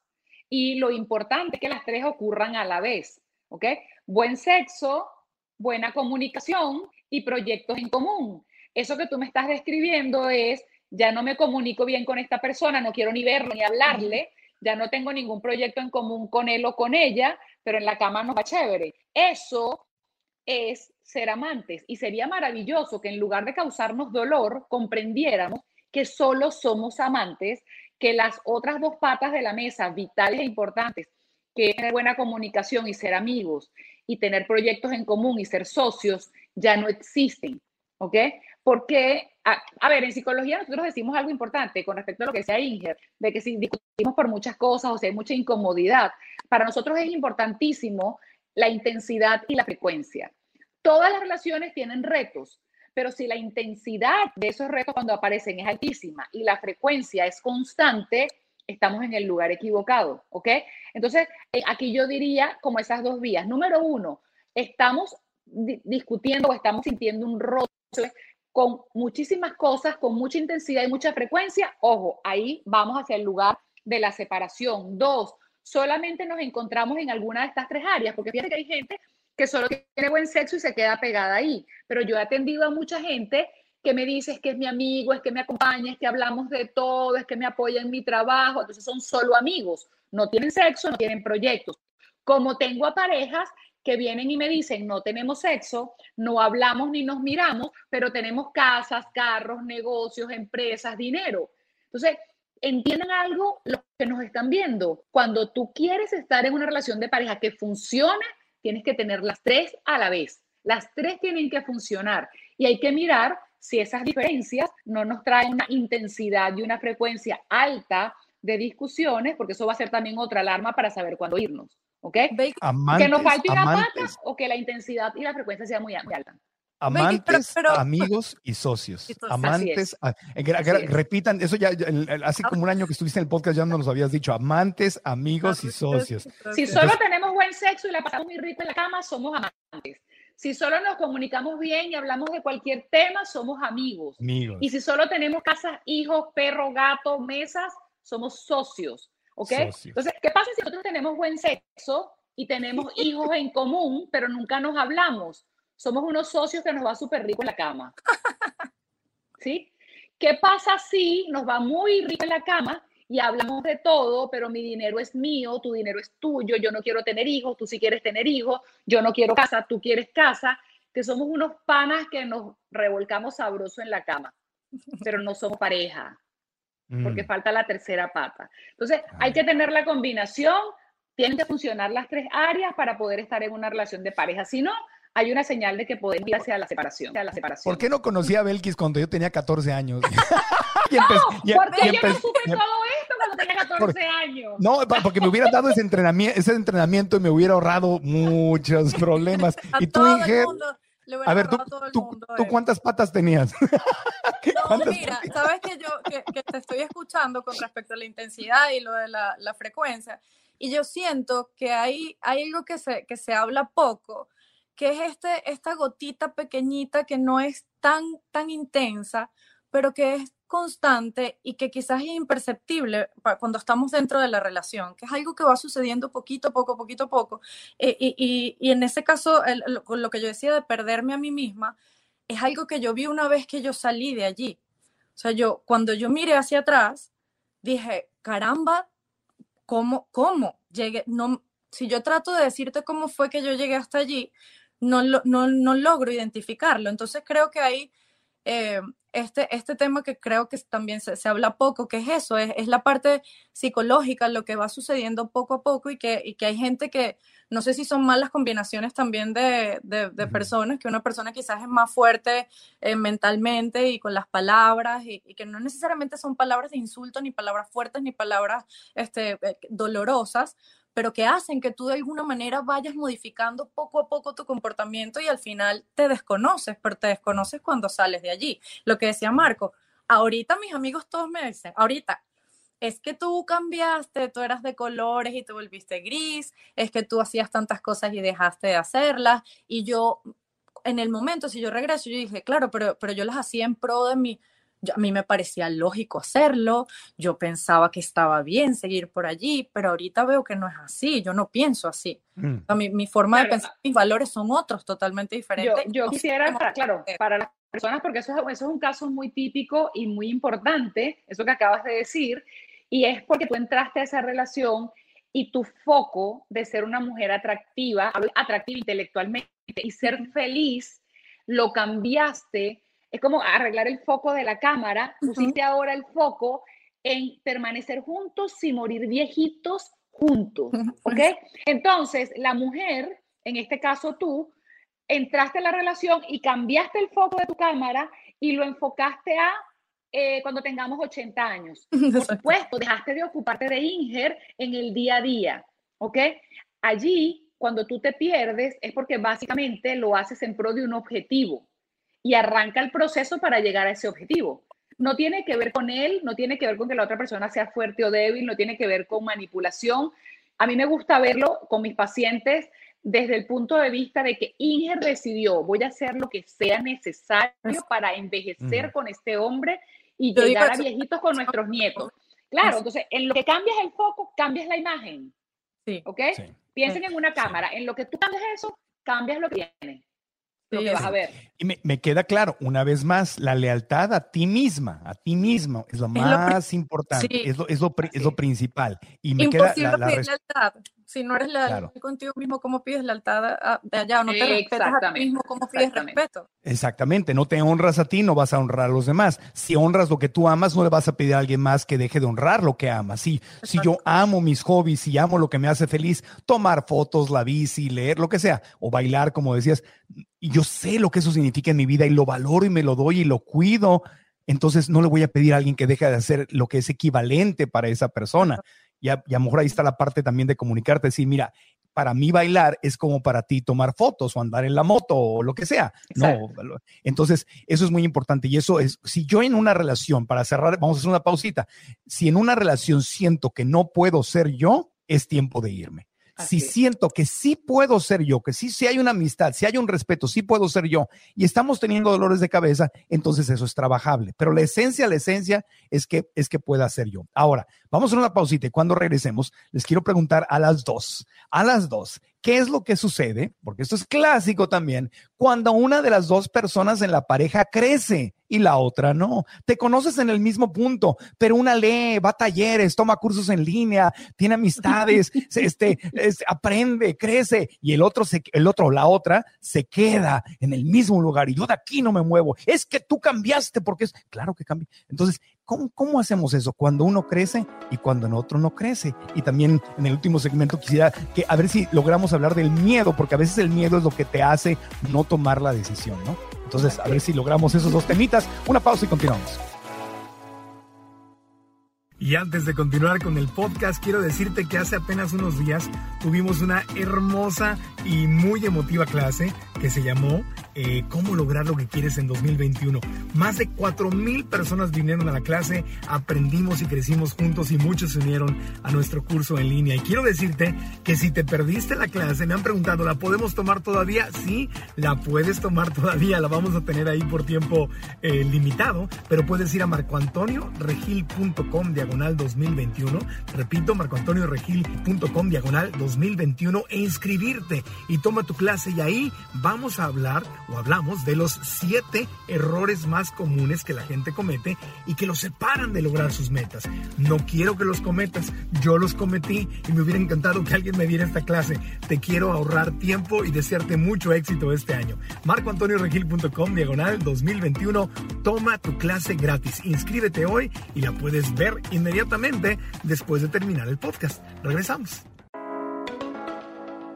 y lo importante es que las tres ocurran a la vez, ¿ok? Buen sexo, buena comunicación y proyectos en común. Eso que tú me estás describiendo es, ya no me comunico bien con esta persona, no quiero ni verlo ni hablarle, ya no tengo ningún proyecto en común con él o con ella, pero en la cama no va chévere. Eso es ser amantes y sería maravilloso que en lugar de causarnos dolor, comprendiéramos que solo somos amantes, que las otras dos patas de la mesa, vitales e importantes, que es buena comunicación y ser amigos y tener proyectos en común y ser socios ya no existen. ¿Ok? Porque, a, ver, en psicología nosotros decimos algo importante con respecto a lo que decía Inger, de que si discutimos por muchas cosas o si hay mucha incomodidad, para nosotros es importantísimo la intensidad y la frecuencia. Todas las relaciones tienen retos, pero si la intensidad de esos retos cuando aparecen es altísima y la frecuencia es constante, estamos en el lugar equivocado, ¿ok? Entonces, eh, aquí yo diría como esas dos vías. Número uno, estamos discutiendo o estamos sintiendo un roce con muchísimas cosas, con mucha intensidad y mucha frecuencia. Ojo, ahí vamos hacia el lugar de la separación. Dos, solamente nos encontramos en alguna de estas tres áreas, porque fíjate que hay gente que solo tiene buen sexo y se queda pegada ahí, pero yo he atendido a mucha gente que me dice es que es mi amigo, es que me acompaña, es que hablamos de todo, es que me apoya en mi trabajo. Entonces son solo amigos, no tienen sexo, no tienen proyectos. Como tengo a parejas que vienen y me dicen, no tenemos sexo, no hablamos ni nos miramos, pero tenemos casas, carros, negocios, empresas, dinero. Entonces, entienden algo los que nos están viendo. Cuando tú quieres estar en una relación de pareja que funcione, tienes que tener las tres a la vez. Las tres tienen que funcionar y hay que mirar si esas diferencias no nos traen una intensidad y una frecuencia alta de discusiones, porque eso va a ser también otra alarma para saber cuándo irnos. ¿Ok? que nos falte una pata o que la intensidad y la frecuencia sea muy, alta. Amantes, pero- amigos y socios. Amantes, a- eh, gra- Así gra- es. repitan, eso ya, el- el- hace como un año que estuviste en el podcast ya nos lo habías dicho. Amantes, amigos y socios. Si solo tenemos buen sexo y la pasamos muy rico en la cama, somos amantes. Si solo nos comunicamos bien y hablamos de cualquier tema, somos amigos. Amigos. Y si solo tenemos casas, hijos, perro, gato, mesas, somos socios. ¿Ok? Socios. Entonces, ¿qué pasa si nosotros tenemos buen sexo y tenemos <laughs> hijos en común, pero nunca nos hablamos? Somos unos socios que nos va súper rico en la cama. <laughs> ¿Sí? ¿Qué pasa si nos va muy rico en la cama y hablamos de todo, pero mi dinero es mío, tu dinero es tuyo, yo no quiero tener hijos, tú sí quieres tener hijos, yo no quiero casa, tú quieres casa, que somos unos panas que nos revolcamos sabroso en la cama, pero no somos pareja, porque Mm. falta la tercera pata. Entonces, hay Ah. que tener la combinación, tienen que funcionar las tres áreas para poder estar en una relación de pareja. Si no, hay una señal de que podemos ir hacia la separación. hacia la separación. ¿Por qué no conocí a Belkis cuando yo tenía 14 años? <laughs> y empe- y- ¿Por qué y yo no empe- supe y- todo esto cuando <laughs> tenía 14 años? No, porque me hubieran dado ese entrenamiento, ese entrenamiento y me hubiera ahorrado muchos <laughs> problemas. A Y tú, Inger, a ver, tú, a tú, mundo tú cuántas patas tenías? <laughs> No, ¿Cuántas mira, sabes que yo que, que te estoy escuchando con respecto a la intensidad y lo de la, la frecuencia, y yo siento que hay, hay algo que se, que se habla poco, que es este, esta gotita pequeñita que no es tan, tan intensa, pero que es constante y que quizás es imperceptible cuando estamos dentro de la relación, que es algo que va sucediendo poquito a poco, poquito a poco. Eh, y, y- en ese caso, el- lo- que yo decía de perderme a mí misma, es algo que yo vi una vez que yo salí de allí. O sea, yo, cuando yo miré hacia atrás, dije, caramba, ¿cómo, cómo llegué? No, si yo trato de decirte cómo fue que yo llegué hasta allí, no, no, no logro identificarlo. Entonces creo que hay eh, este, este tema que creo que también se, se habla poco, que es eso, es, es la parte psicológica, lo que va sucediendo poco a poco y que, y que hay gente que, no sé si son malas combinaciones también de, de- personas, que una persona quizás es más fuerte eh, mentalmente y con las palabras y, y que no necesariamente son palabras de insulto, ni palabras fuertes, ni palabras este, eh, dolorosas, pero que hacen que tú de alguna manera vayas modificando poco a poco tu comportamiento y al final te desconoces, pero te desconoces cuando sales de allí. Lo que decía Marco, ahorita mis amigos todos me dicen, ahorita, es que tú cambiaste, tú eras de colores y te volviste gris, es que tú hacías tantas cosas y dejaste de hacerlas, y yo, en el momento, si yo regreso, yo dije, claro, pero, pero yo las hacía en pro de mi, yo- a mí me parecía lógico hacerlo, yo pensaba que estaba bien seguir por allí, pero ahorita veo que no es así, yo no pienso así. Mm. O sea, mi, mi forma de pensar, mis valores son otros totalmente Yo, diferentes. yo No sé quisiera, para- claro, para las personas, porque eso es, eso es un caso muy típico y muy importante, eso que acabas de decir, y es porque tú entraste a esa relación y tu foco de ser una mujer atractiva, atractiva intelectualmente y ser feliz, lo cambiaste. Es como arreglar el foco de la cámara, pusiste ahora el foco en permanecer juntos y morir viejitos juntos, ¿ok? Entonces, la mujer, en este caso tú, entraste a la relación y cambiaste el foco de tu cámara y lo enfocaste a eh, cuando tengamos 80 años. <laughs> Por supuesto, dejaste de ocuparte de Inger en el día a día, ¿ok? Allí, cuando tú te pierdes, es porque básicamente lo haces en pro de un objetivo y arranca el proceso para llegar a ese objetivo. No tiene que ver con él, no tiene que ver con que la otra persona sea fuerte o débil, no tiene que ver con manipulación. A mí me gusta verlo con mis pacientes desde el punto de vista de que Inger decidió, voy a hacer lo que sea necesario para envejecer con este hombre y Yo llegar a viejitos con nuestros nietos. Claro, entonces en lo que cambias el foco, cambias la imagen, Sí, ¿ok? Sí. Piensen en una cámara, en lo que tú cambias eso, cambias lo que viene, lo Sí, que vas sí. a ver. Y me, me queda claro, una vez más, la lealtad a ti misma, a ti mismo, es lo más importante, sí. es, lo, es, lo, es principal. Y me queda Imposible la, la pedir res- lealtad. Si no eres leal Claro. contigo mismo, ¿cómo pides lealtad a- de allá? No te respetas a ti Exactamente, mismo, ¿cómo pides respeto? Exactamente, no te honras a ti, no vas a honrar a los demás. Si honras lo que tú amas, no le vas a pedir a alguien más que deje de honrar lo que amas. Si, si yo amo mis hobbies y amo lo que me hace feliz, tomar fotos, la bici, leer, lo que sea, o bailar, como decías, y yo sé lo que eso significa en mi vida y lo valoro y me lo doy y lo cuido, entonces no le voy a pedir a alguien que deje de hacer lo que es equivalente para esa persona. Y a, y a lo mejor ahí está la parte también de comunicarte, decir, mira, para mí bailar es como para ti tomar fotos o andar en la moto o lo que sea. No, entonces eso es muy importante y eso es, si yo en una relación, para cerrar, vamos a hacer una pausita, si en una relación siento que no puedo ser yo, es tiempo de irme si siento que sí puedo ser yo, que sí, si hay una amistad, si hay un respeto, sí puedo ser yo y estamos teniendo dolores de cabeza, entonces eso es trabajable. Pero la esencia, la esencia es que, es que pueda ser yo. Ahora, vamos a una pausita y cuando regresemos, les quiero preguntar a las dos, a las dos, ¿Qué es lo que sucede? Porque esto es clásico también, cuando una de las dos personas en la pareja crece y la otra no. Te conoces en el mismo punto, pero una lee, va a talleres, toma cursos en línea, tiene amistades, <laughs> este, aprende, crece y el otro, se, el otro, la otra, se queda en el mismo lugar y yo de aquí no me muevo. Es que tú cambiaste porque es, claro que cambié. Entonces, ¿Cómo, hacemos eso cuando uno crece y cuando en otro no crece? Y también en el último segmento quisiera que a ver si logramos hablar del miedo, porque a veces el miedo es lo que te hace no tomar la decisión, ¿no? Entonces, a ver si logramos esos dos temitas. Una pausa y continuamos. Y antes de continuar con el podcast, quiero decirte que hace apenas unos días tuvimos una hermosa y muy emotiva clase que se llamó eh, Cómo lograr lo que quieres en 2021. Más de 4.000 personas vinieron a la clase, aprendimos y crecimos juntos y muchos se unieron a nuestro curso en línea. Y quiero decirte que si te perdiste la clase, me han preguntado, ¿la podemos tomar todavía? Sí, la puedes tomar todavía, la vamos a tener ahí por tiempo eh, limitado, pero puedes ir a marcoantonioregil.com diagonal 2021. Repito, marcoantonioregil.com diagonal 2021 e inscribirte y toma tu clase y ahí vamos a hablar o hablamos de los siete errores más comunes que la gente comete y que los separan de lograr sus metas. No quiero que los cometas, yo los cometí y me hubiera encantado que alguien me diera esta clase. Te quiero ahorrar tiempo y desearte mucho éxito este año. MarcoAntonioRegil.com diagonal 2021. Toma tu clase gratis. Inscríbete hoy y la puedes ver inmediatamente después de terminar el podcast. Regresamos.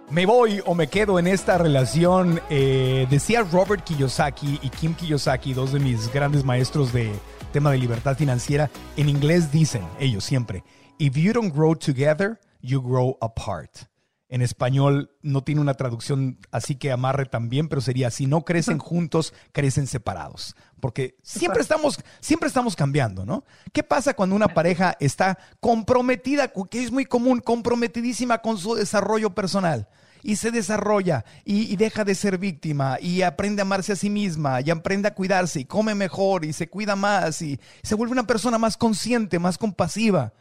Me voy o me quedo en esta relación. Eh, decía Robert Kiyosaki y Kim Kiyosaki, dos de mis grandes maestros de tema de libertad financiera. En inglés dicen ellos siempre, if you don't grow together, you grow apart. En español no tiene una traducción así que amarre también, pero sería si no crecen juntos, crecen separados. Porque siempre estamos, siempre estamos cambiando, ¿no? ¿Qué pasa cuando una pareja está comprometida, que es muy común, comprometidísima con su desarrollo personal? y se desarrolla y, deja de ser víctima y aprende a amarse a sí misma y aprende a cuidarse y come mejor y se cuida más y se vuelve una persona más consciente, más compasiva.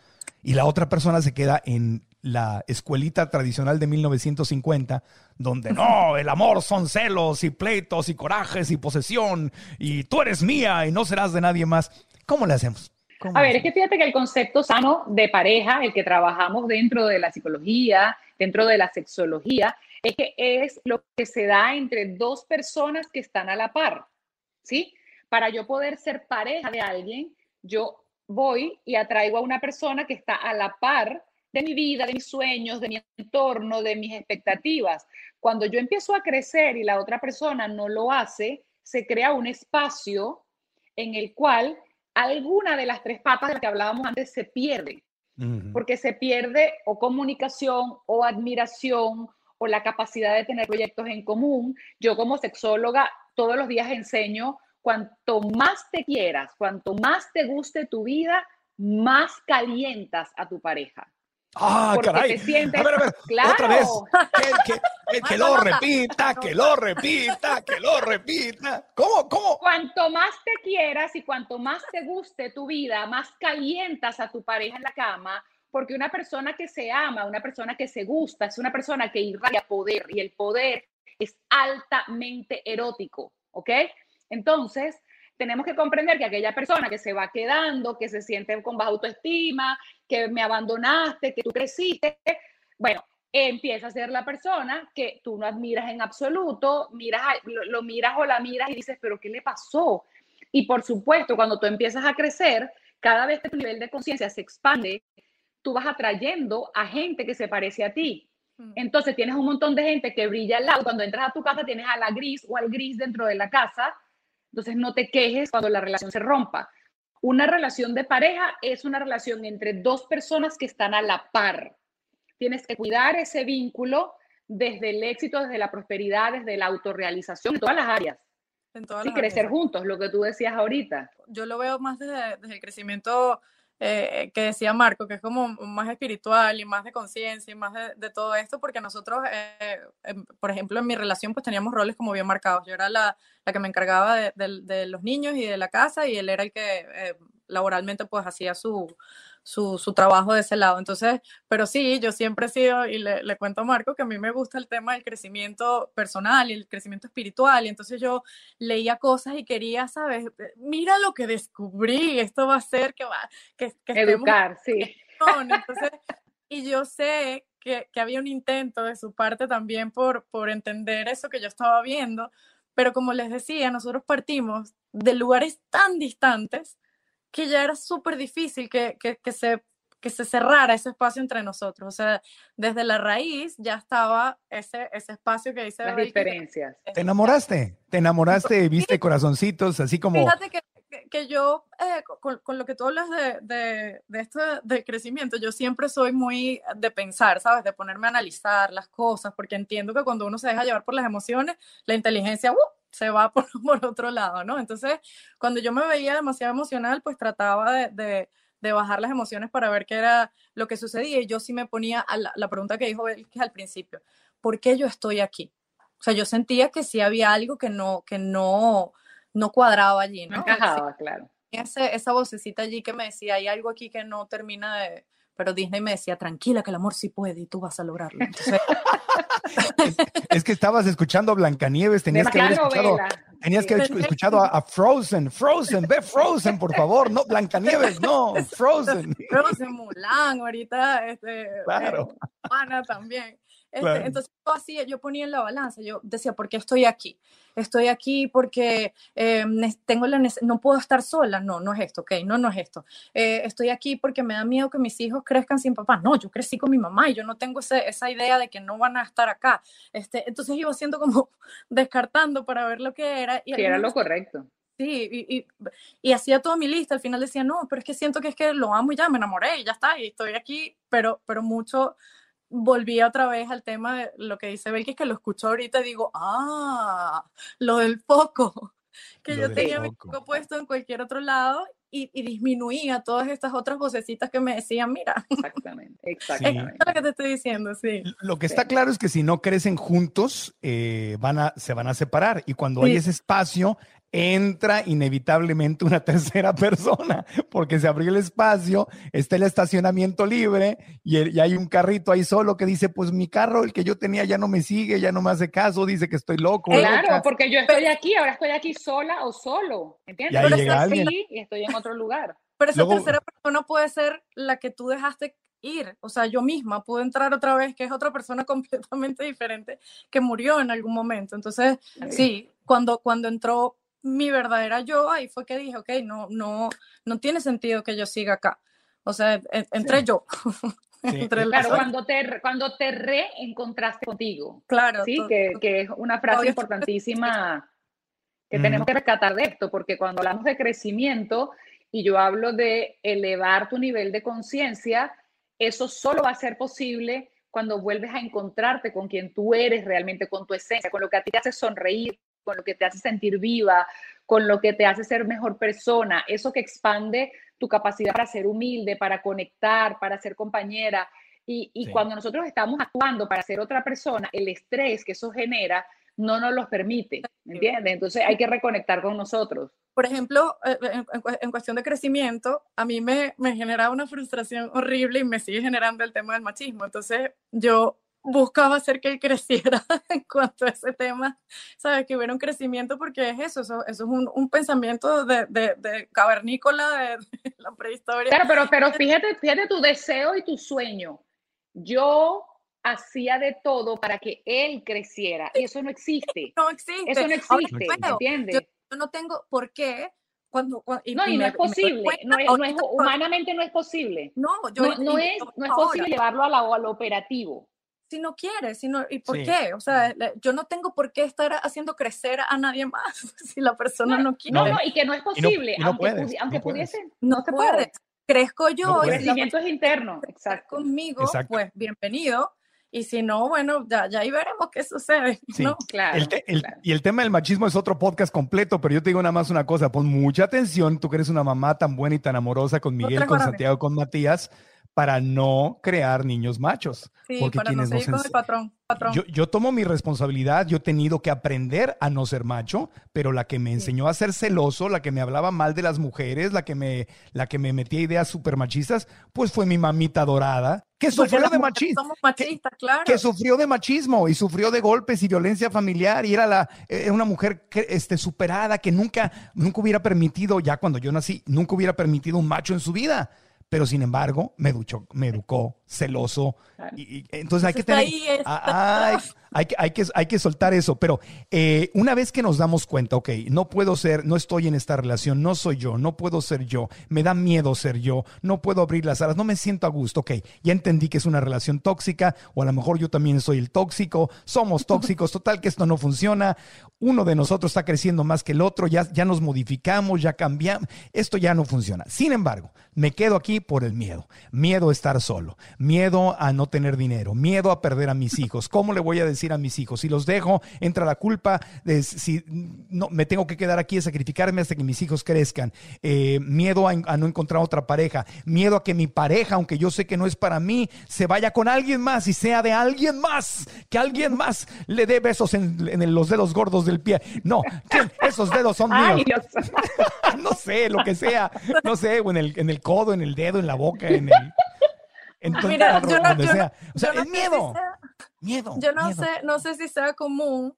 Y la otra persona se queda en la escuelita tradicional de 1950, donde no, el amor son celos y pleitos y corajes y posesión y tú eres mía y no serás de nadie más. ¿Cómo le hacemos? A ver, es que fíjate que el concepto sano de pareja, el que trabajamos dentro de la psicología, dentro de la sexología, es que es lo que se da entre dos personas que están a la par, ¿sí? Para yo poder ser pareja de alguien, yo voy y atraigo a una persona que está a la par de mi vida, de mis sueños, de mi entorno, de mis expectativas. Cuando yo empiezo a crecer y la otra persona no lo hace, se crea un espacio en el cual alguna de las tres patas de las que hablábamos antes se pierde, porque se pierde o comunicación o admiración o la capacidad de tener proyectos en común. Yo como sexóloga todos los días enseño, cuanto más te quieras, cuanto más te guste tu vida, más calientas a tu pareja. Ah, caray. a ver, a ver, otra vez. Que, lo repita, que lo repita, que lo repita. ¿Cómo, cómo? Cuanto más te quieras y cuanto más te guste tu vida, más calientas a tu pareja en la cama, porque una persona que se ama, una persona que se gusta, es una persona que irradia poder y el poder es altamente erótico, ¿ok? Entonces, tenemos que comprender que aquella persona que se va quedando, que se siente con baja autoestima, que me abandonaste, que tú creciste, bueno, empieza a ser la persona que tú no admiras en absoluto, miras, lo, miras o la miras y dices, pero ¿qué le pasó? Y por supuesto, cuando tú empiezas a crecer, cada vez que tu nivel de conciencia se expande, tú vas atrayendo a gente que se parece a ti. Mm. Entonces tienes un montón de gente que brilla al lado. Cuando entras a tu casa tienes a la gris o al gris dentro de la casa entonces no te quejes cuando la relación se rompa. Una relación de pareja es una relación entre dos personas que están a la par. Tienes que cuidar ese vínculo desde el éxito, desde la prosperidad, desde la autorrealización, en todas las áreas. En todas Sí, las crecer áreas. juntos, lo que tú decías ahorita. Yo lo veo más desde, desde el crecimiento eh, que decía Marco, que es como más espiritual y más de conciencia y más de, todo esto, porque nosotros, eh, por ejemplo, en mi relación, pues teníamos roles como bien marcados. Yo era la, la que me encargaba de, de- de los niños y de la casa y él era el que eh, laboralmente pues hacía su, su, su trabajo de ese lado. Entonces, pero sí, yo siempre he sido, y le, le cuento a Marco, que a mí me gusta el tema del crecimiento personal y el crecimiento espiritual, y entonces yo leía cosas y quería, ¿sabes? Mira lo que descubrí, esto va a ser que va, que, que estemos Educar, sí. en entonces, y yo sé que, que había un intento de su parte también por, por entender eso que yo estaba viendo, pero como les decía, nosotros partimos de lugares tan distantes que ya era súper difícil que, que, que se que se cerrara ese espacio entre nosotros. O sea, desde la raíz ya estaba ese, ese espacio que dice Las que- diferencias. ¿Te enamoraste? ¿Te enamoraste? ¿Viste corazoncitos? Así como... Fíjate que, que- yo, eh, con, con lo que tú hablas de, de, de esto de crecimiento, yo siempre soy muy de pensar, ¿sabes? De ponerme a analizar las cosas, porque entiendo que cuando uno se deja llevar por las emociones, la inteligencia ¡uh! se va <laughs> por, por otro lado, ¿no? Entonces, cuando yo me veía demasiado emocional, pues trataba de, de- bajar las emociones para ver qué era lo que sucedía. Y yo sí me ponía a la, la pregunta que dijo él que al principio, ¿por qué yo estoy aquí? O sea, yo sentía que sí había algo que no, que no, no cuadraba allí, No ¿no? encajaba, claro. ese- esa vocecita allí que me decía, hay algo aquí que no termina de... Pero Disney me decía, tranquila, que el amor sí puede y tú vas a lograrlo. Entonces, <laughs> Es que estabas escuchando a Blancanieves, tenías que haber escuchado, tenías que haber escuchado a, a Frozen, Frozen, ve Frozen, por favor, no Blancanieves, no, <laughs> Frozen. Frozen, Mulan, ahorita, este, Claro. eh, Ana también. Este, Claro. Entonces, yo así, yo ponía en la balanza, yo decía, ¿por qué estoy aquí? Estoy aquí porque eh, tengo la no puedo estar sola, no, no es esto, ok, no, no es esto. Eh, estoy aquí porque me da miedo que mis hijos crezcan sin papá, no, yo crecí con mi mamá y yo no tengo ese- esa idea de que no van a estar acá. Este, entonces iba haciendo como <laughs> descartando para ver lo que era. Y Sí, era lo correcto. Sí, y, y, y hacía toda mi lista, al final decía, no, pero es que siento que es que lo amo y ya, me enamoré y ya está, y estoy aquí, pero, pero mucho volvía otra vez al tema de lo que dice Belkis, que lo escucho ahorita y digo, ah, lo del foco, <laughs> que Lo yo tenía mi foco. foco puesto en cualquier otro lado y, y disminuía todas estas otras vocecitas que me decían, mira, Exactamente. Exactamente. <laughs> es lo que te estoy diciendo, sí. Lo que está claro es que si no crecen juntos, eh, van a, se van a separar. Y cuando hay Sí. ese espacio, entra inevitablemente una <laughs> tercera persona, porque se abrió el espacio, está el estacionamiento libre y, el- y hay un carrito ahí solo que dice, pues mi carro, el que yo tenía ya no me sigue, ya no me hace caso, dice que estoy loco. Claro, loca". porque yo estoy aquí, ahora estoy aquí sola o solo, ¿entiendes? Y ahí Pero llega estoy alguien. aquí y estoy en otro lugar. Pero esa Luego- tercera persona puede ser la que tú dejaste ir. O sea, yo misma pude entrar otra vez, que es otra persona <laughs> completamente diferente que murió en algún momento. Entonces, sí, cuando, cuando entró mi verdadera yo, ahí fue que dije, ok, no, no, no tiene sentido que yo siga acá. O sea, en- entré yo. <laughs> Sí. Entre Claro, cuando te, cuando te reencontraste contigo. claro. Sí, to- que, que es una frase importantísima <laughs> que tenemos que rescatar de esto, porque cuando hablamos de crecimiento y yo hablo de elevar tu nivel de conciencia, eso solo va a ser posible cuando vuelves a encontrarte con quien tú eres realmente, con tu esencia, con lo que a ti te hace sonreír, con lo que te hace sentir viva, con lo que te hace ser mejor persona, eso que expande tu capacidad para ser humilde, para conectar, para ser compañera. Y, y Sí. cuando nosotros estamos actuando para ser otra persona, el estrés que eso genera no nos los permite, ¿me entiendes? Entonces hay que reconectar con nosotros. por ejemplo, eh, cu- en cuestión de crecimiento, a mí me, me generaba una frustración horrible y me sigue generando el tema del machismo. Entonces, yo buscaba hacer que él creciera <laughs> en cuanto a ese tema, ¿sabes? Que hubiera un crecimiento porque es eso, eso, eso es un, un pensamiento de, de, de cavernícola de, de la prehistoria. Claro, pero, pero fíjate, fíjate tu deseo y tu sueño. Yo hacía de todo para que él creciera y eso no existe. No existe. Eso no Ahora existe, puedo. ¿entiendes? Yo, yo no tengo por qué cuando... cuando- No, y no me- es posible, cuenta no es, no es- humanamente no es posible. No, yo No, no es, no es ahora. posible llevarlo a la- al operativo. Si no quiere, si no, ¿y por Sí. qué? O sea, yo no tengo por qué estar haciendo crecer a nadie más <laughs> si la persona no, quiere. No, no, y que no es y no- posible, y no aunque, puedes, pudi- aunque no puedes. pudiese, no, no se puede. puede. Crezco yo y puedes. la Crecimiento es interno, exacto. conmigo, Exacto. pues bienvenido. y si no, bueno, ya, ya ahí veremos qué sucede. <laughs> ¿no? Claro, El te- el- claro. Y el tema del machismo es otro podcast completo, pero yo te digo nada más una cosa, pon mucha atención, tú que eres una mamá tan buena y tan amorosa con Miguel, con. Santiago, con Matías, para no crear niños machos. Sí, porque para no quienes nos seguir con el patrón. patrón. Yo, yo tomo mi responsabilidad, yo he tenido que aprender a no ser macho, pero la que me enseñó a ser celoso, la que me hablaba mal de las mujeres, la que me, la que me metía ideas súper machistas, pues fue mi mamita dorada, que Porque sufrió de machismo. Somos machistas, claro. Que sufrió de machismo y sufrió de golpes y violencia familiar y era la era una mujer que, este, superada que nunca, nunca hubiera permitido, ya cuando yo nací, nunca hubiera permitido un macho en su vida. Pero sin embargo, me, duchó, me educó, celoso. Y, y entonces hay que Está tener. ahí, está hay que, hay, que, hay que soltar eso. Pero eh, una vez que nos damos cuenta, ok, no puedo ser, no estoy en esta relación, no soy yo, no puedo ser yo, me da miedo ser yo, no puedo abrir las alas, no me siento a gusto, ok, ya entendí que es una relación tóxica, o a lo mejor yo también soy el tóxico, somos <laughs> tóxicos, total que esto no funciona, uno de nosotros está creciendo más que el otro, ya, ya nos modificamos, ya cambiamos, esto ya no funciona. Sin embargo, me quedo aquí por el miedo, miedo a estar solo, miedo a no tener dinero, miedo a perder a mis hijos. ¿Cómo le voy a decir a mis hijos? Si los dejo, entra la culpa de si no me tengo que quedar aquí a sacrificarme hasta que mis hijos crezcan. Eh, miedo a, a no encontrar otra pareja, miedo a que mi pareja, aunque yo sé que no es para mí, se vaya con alguien más y sea de alguien más, que alguien más le dé besos en, en los dedos gordos del pie. No, ¿quién? esos dedos son <laughs> míos. Ay, <laughs> no sé, lo que sea, no sé, o en el, en el codo, en el dedo, en la boca, en el... En todo el Mira, yo no- donde yo sea. O sea, yo no es sé si miedo, sea- miedo. Yo no miedo. sé, no sé si sea común,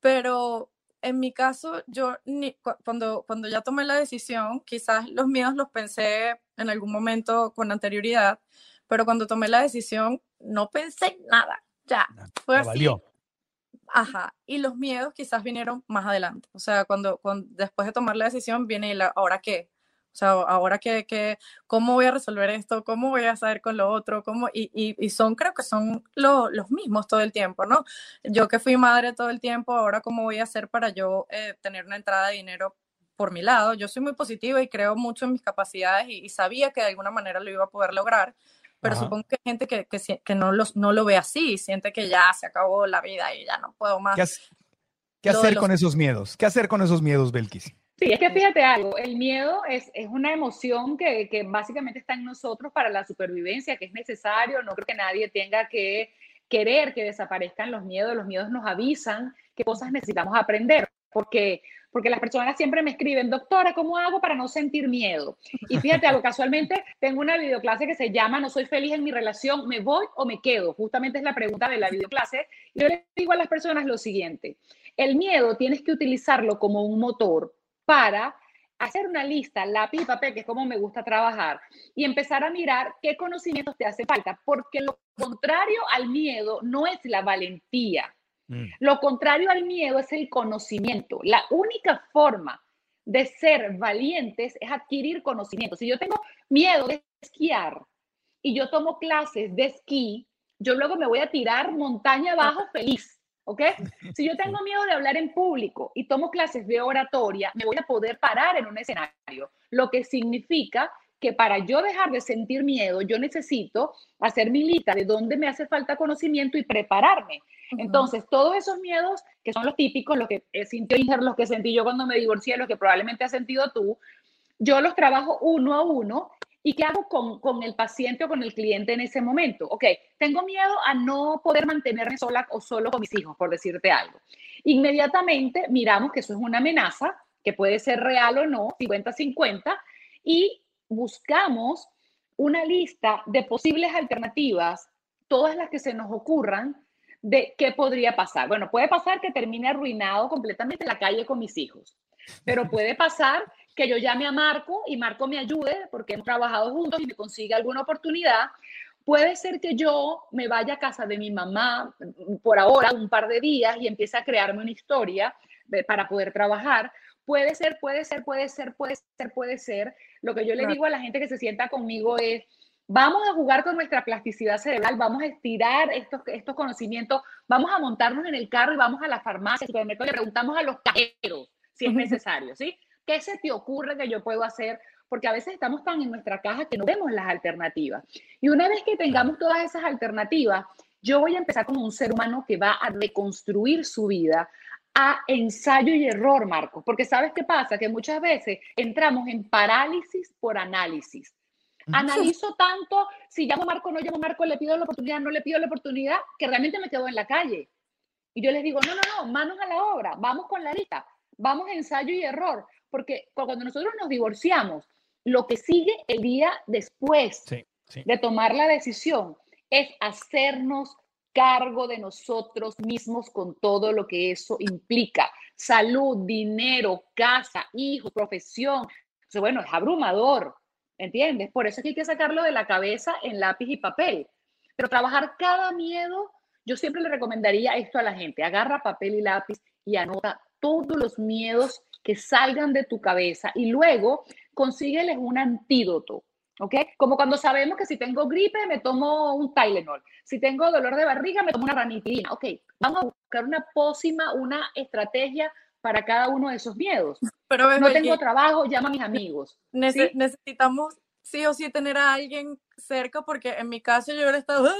pero en mi caso, yo ni, cu- cuando, cuando ya tomé la decisión, quizás los miedos los pensé en algún momento con anterioridad, pero cuando tomé la decisión, no pensé en nada. Ya, fue así. valió. Ajá, y los miedos quizás vinieron más adelante. O sea, cuando, cuando después de tomar la decisión viene la, ¿ahora qué? O sea, ahora qué, qué, ¿cómo voy a resolver esto? ¿Cómo voy a saber con lo otro? ¿Cómo? Y, y, y son, creo que son lo- los mismos todo el tiempo, ¿no? Yo que fui madre todo el tiempo, ahora cómo voy a hacer para yo eh, tener una entrada de dinero por mi lado. Yo soy muy positiva y creo mucho en mis capacidades y, y sabía que de alguna manera lo iba a poder lograr, pero Ajá. supongo que hay gente que, que, que no, los, no lo ve así, siente que ya se acabó la vida y ya no puedo más. ¿Qué, has- qué hacer los- con esos miedos? ¿Qué hacer con esos miedos, Belkis? Sí, es que fíjate algo, el miedo es, es una emoción que, que básicamente está en nosotros para la supervivencia, que es necesario, no creo que nadie tenga que querer que desaparezcan los miedos, los miedos nos avisan qué cosas necesitamos aprender, porque, porque las personas siempre me escriben, doctora, ¿cómo hago para no sentir miedo? Y fíjate algo, casualmente tengo una videoclase que se llama No soy feliz en mi relación, ¿me voy o me quedo? Justamente es la pregunta de la videoclase. Yo le digo a las personas lo siguiente, el miedo tienes que utilizarlo como un motor para hacer una lista, lápiz y papel, que es como me gusta trabajar, y empezar a mirar qué conocimientos te hace falta, porque lo contrario al miedo no es la valentía. Lo contrario al miedo es el conocimiento. La única forma de ser valientes es adquirir conocimiento. Si yo tengo miedo de esquiar y yo tomo clases de esquí, yo luego me voy a tirar montaña abajo feliz, ¿ok? Si yo tengo miedo de hablar en público y tomo clases de oratoria, me voy a poder parar en un escenario, lo que significa que para yo dejar de sentir miedo, yo necesito hacer mi lista de dónde me hace falta conocimiento y prepararme. Entonces, todos esos miedos, que son los típicos, los que sintió Inger, los que sentí yo cuando me divorcié, los que probablemente has sentido tú, yo los trabajo uno a uno. ¿Y qué hago con, con el paciente o con el cliente en ese momento? Ok, tengo miedo a no poder mantenerme sola o solo con mis hijos, por decirte algo. Inmediatamente miramos que eso es una amenaza, que puede ser real o no, 50-50, y buscamos una lista de posibles alternativas, todas las que se nos ocurran, de qué podría pasar. Bueno, puede pasar que termine arruinado completamente en la calle con mis hijos, pero puede pasar que yo llame a Marco y Marco me ayude porque hemos trabajado juntos y me consiga alguna oportunidad. Puede ser que yo me vaya a casa de mi mamá por ahora, un par de días, y empiece a crearme una historia eh, para poder trabajar. Puede ser, puede ser, puede ser, puede ser, puede ser. Lo que yo le digo a la gente que se sienta conmigo es, vamos a jugar con nuestra plasticidad cerebral, vamos a estirar estos, estos conocimientos, vamos a montarnos en el carro y vamos a la farmacia, supermercado, y le preguntamos a los cajeros si es necesario, ¿sí? ¿Qué se te ocurre que yo puedo hacer? Porque a veces estamos tan en nuestra caja que no vemos las alternativas. Y una vez que tengamos todas esas alternativas, yo voy a empezar como un ser humano que va a reconstruir su vida a ensayo y error, Marcos, porque sabes qué pasa, que muchas veces entramos en parálisis por análisis. Analizo tanto, si llamo a Marco, no llamo a Marco, le pido la oportunidad, no le pido la oportunidad, que realmente me quedo en la calle. Y yo les digo, no, no, no, manos a la obra, vamos con la lista, vamos ensayo y error, porque cuando nosotros nos divorciamos, lo que sigue el día después de tomar la decisión es hacernos cargo de nosotros mismos con todo lo que eso implica. Salud, dinero, casa, hijos, profesión. bueno, es abrumador, ¿entiendes? Por eso es que hay que sacarlo de la cabeza en lápiz y papel. Pero trabajar cada miedo, yo siempre le recomendaría esto a la gente. Agarra papel y lápiz y anota todos los miedos que salgan de tu cabeza y luego consígueles un antídoto. ¿Ok? Como cuando sabemos que si tengo gripe me tomo un Tylenol, si tengo dolor de barriga me tomo una ranitidina. Ok, vamos a buscar una pócima, una estrategia para cada uno de esos miedos. Pero no tengo trabajo, llama a mis amigos. Necesitamos sí o sí tener a alguien cerca porque en mi caso yo hubiera estado <laughs>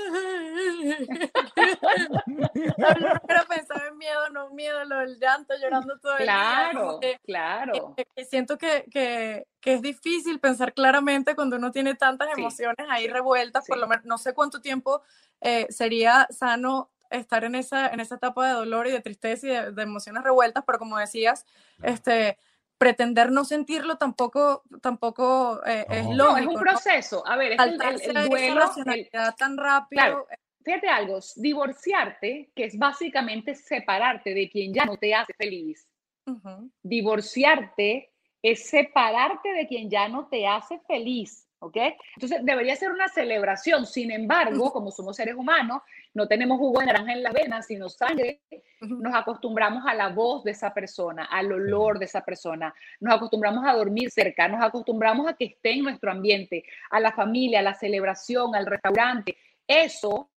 no quiero pensar en miedo, no miedo, lo del llanto, llorando todo el día. Claro, claro. siento que, que, que, es difícil pensar claramente cuando uno tiene tantas emociones ahí revueltas, por lo menos no sé cuánto tiempo eh, sería sano estar en esa, en esa etapa de dolor y de tristeza y de, de emociones revueltas, pero como decías, este pretender no sentirlo tampoco, tampoco eh, es lógico. es un proceso. A ver, es el, el, duelo. tan rápido. Fíjate algo, divorciarte, que es básicamente separarte de quien ya no te hace feliz. Divorciarte es separarte de quien ya no te hace feliz. ¿Ok? Entonces debería ser una celebración. Sin embargo, como somos seres humanos, no tenemos jugo de naranja en las venas, sino sangre, nos acostumbramos a la voz de esa persona, al olor de esa persona, nos acostumbramos a dormir cerca, nos acostumbramos a que esté en nuestro ambiente, a la familia, a la celebración, al restaurante. Eso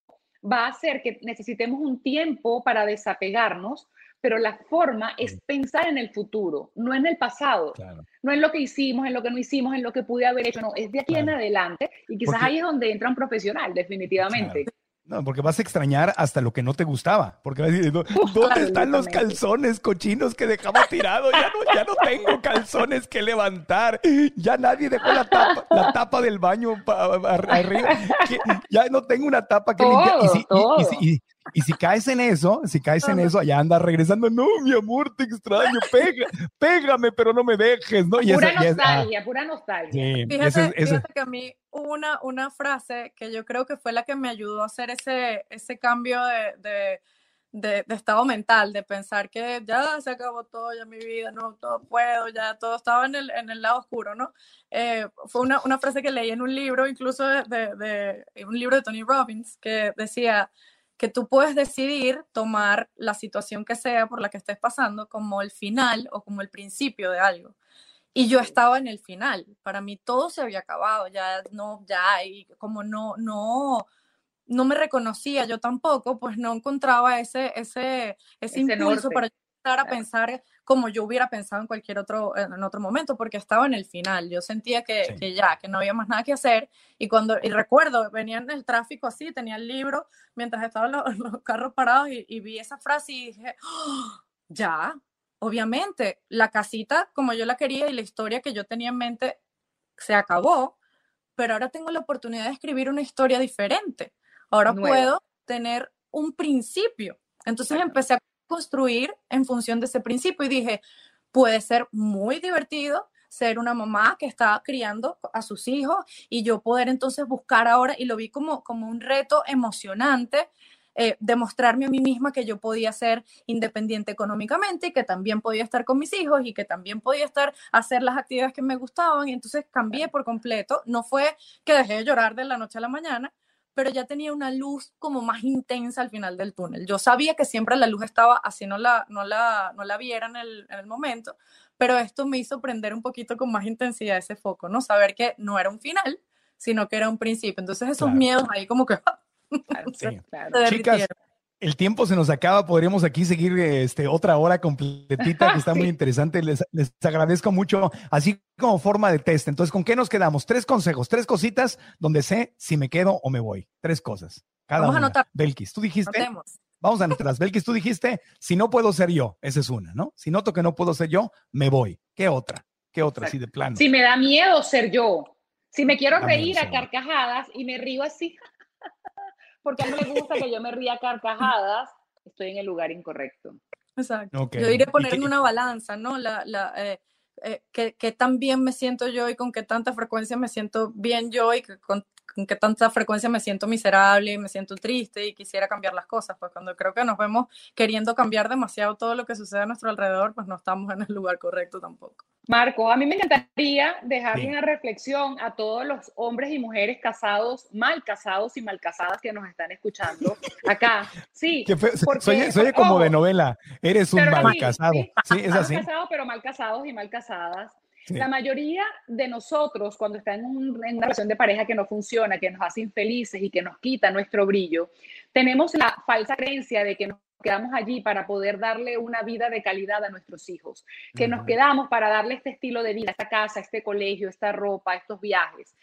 va a hacer que necesitemos un tiempo para desapegarnos, pero la forma es pensar en el futuro, no en el pasado, no en lo que hicimos, en lo que no hicimos, en lo que pude haber hecho, no, es de aquí en adelante y quizás ahí es donde entra un profesional, definitivamente. No, porque vas a extrañar hasta lo que no te gustaba. Porque vas a decir, <laughs> ¿dónde están los calzones cochinos que dejaba tirado? Ya no, ya no tengo calzones que levantar. Ya nadie dejó la tapa, la tapa del baño arriba. Ya no tengo una tapa que limpiar. Y y si caes en eso, si caes en eso, allá andas regresando, no, mi amor, te extraño, pega, pégame, pero no me dejes, ¿no? Y pura ah. nostalgia, pura nostalgia. fíjate, que a mí una, una frase que yo creo que fue la que me ayudó a hacer ese, ese cambio de, de, de, estado mental, de pensar que ya se acabó todo, ya mi vida, no, todo puedo, ya todo estaba en el, en el lado oscuro, ¿no? Eh, fue una, una, frase que leí en un libro, incluso de, de, un libro de Tony Robbins, que decía, que tú puedes decidir tomar la situación que sea por la que estés pasando como el final o como el principio de algo. Y yo estaba en el final, para mí todo se había acabado, ya no, ya, y como no, no, no me reconocía yo tampoco, pues no encontraba ese, ese, ese, impulso para a pensar como yo hubiera pensado en cualquier otro, en otro momento, porque estaba en el final. Yo sentía que, que, ya, que no había más nada que hacer. Y cuando, y recuerdo, venía en el tráfico así, tenía el libro mientras estaban los, <laughs> los carros parados y, vi esa frase y dije, ¡Oh! ya, obviamente, la casita como yo la quería y la historia que yo tenía en mente se acabó, pero ahora tengo la oportunidad de escribir una historia diferente. Ahora puedo tener un principio. Entonces empecé a construir en función de ese principio. Y dije, puede ser muy divertido ser una mamá que está criando a sus hijos y yo poder entonces buscar ahora, y lo vi como, como un reto emocionante, eh, demostrarme a mí misma que yo podía ser independiente económicamente y que también podía estar con mis hijos y que también podía estar hacer las actividades que me gustaban. Y entonces cambié por completo. No fue que dejé de llorar de la noche a la mañana, pero ya tenía una luz como más intensa al final del túnel. Yo sabía que siempre la luz estaba así, no la, no la, no la viera en el, en el momento, pero esto me hizo prender un poquito con más intensidad ese foco, ¿no? Saber que no era un final, sino que era un principio. Entonces esos miedos ahí como que... <laughs> Chicas, el tiempo se nos acaba, podríamos aquí seguir este, otra hora completita, que está <laughs> muy interesante. Les, les, agradezco mucho, así como forma de test. Entonces, ¿con qué nos quedamos? Tres consejos, tres cositas donde sé si me quedo o me voy. Tres cosas. Cada Vamos a una. anotar. Belkis, tú dijiste. Notemos. Vamos a anotarlas. Belkis, tú dijiste, si no puedo ser yo, esa es una, ¿no? Si noto que no puedo ser yo, me voy. ¿Qué otra? ¿Qué otra? Así de plano. Si me da miedo ser yo, si me quiero Da reír a carcajadas y me río así, <laughs> porque a mí me gusta que yo me ría a carcajadas, estoy en el lugar incorrecto. Exacto. Yo iré ¿Y a poner en una balanza, ¿no? La, la, eh, eh, qué, qué tan bien me siento yo y con qué tanta frecuencia me siento bien yo y que con, con qué tanta frecuencia me siento miserable y me siento triste y quisiera cambiar las cosas. Pues cuando creo que nos vemos queriendo cambiar demasiado todo lo que sucede a nuestro alrededor, pues no estamos en el lugar correcto tampoco. Marco, a mí me encantaría dejarle Sí. una reflexión a todos los hombres y mujeres casados, mal casados y mal casadas que nos están escuchando acá. Sí, <laughs> porque- Soy, soy como de ojo, novela. Eres un mal casado. sí, Sí, es mal así. casados, pero mal casados y mal casadas. Sí. La mayoría de nosotros, cuando está en, un- en una relación de pareja que no funciona, que nos hace infelices y que nos quita nuestro brillo, tenemos la falsa creencia de que nos quedamos allí para poder darle una vida de calidad a nuestros hijos, que nos quedamos para darle este estilo de vida, esta casa, este colegio, esta ropa, estos viajes.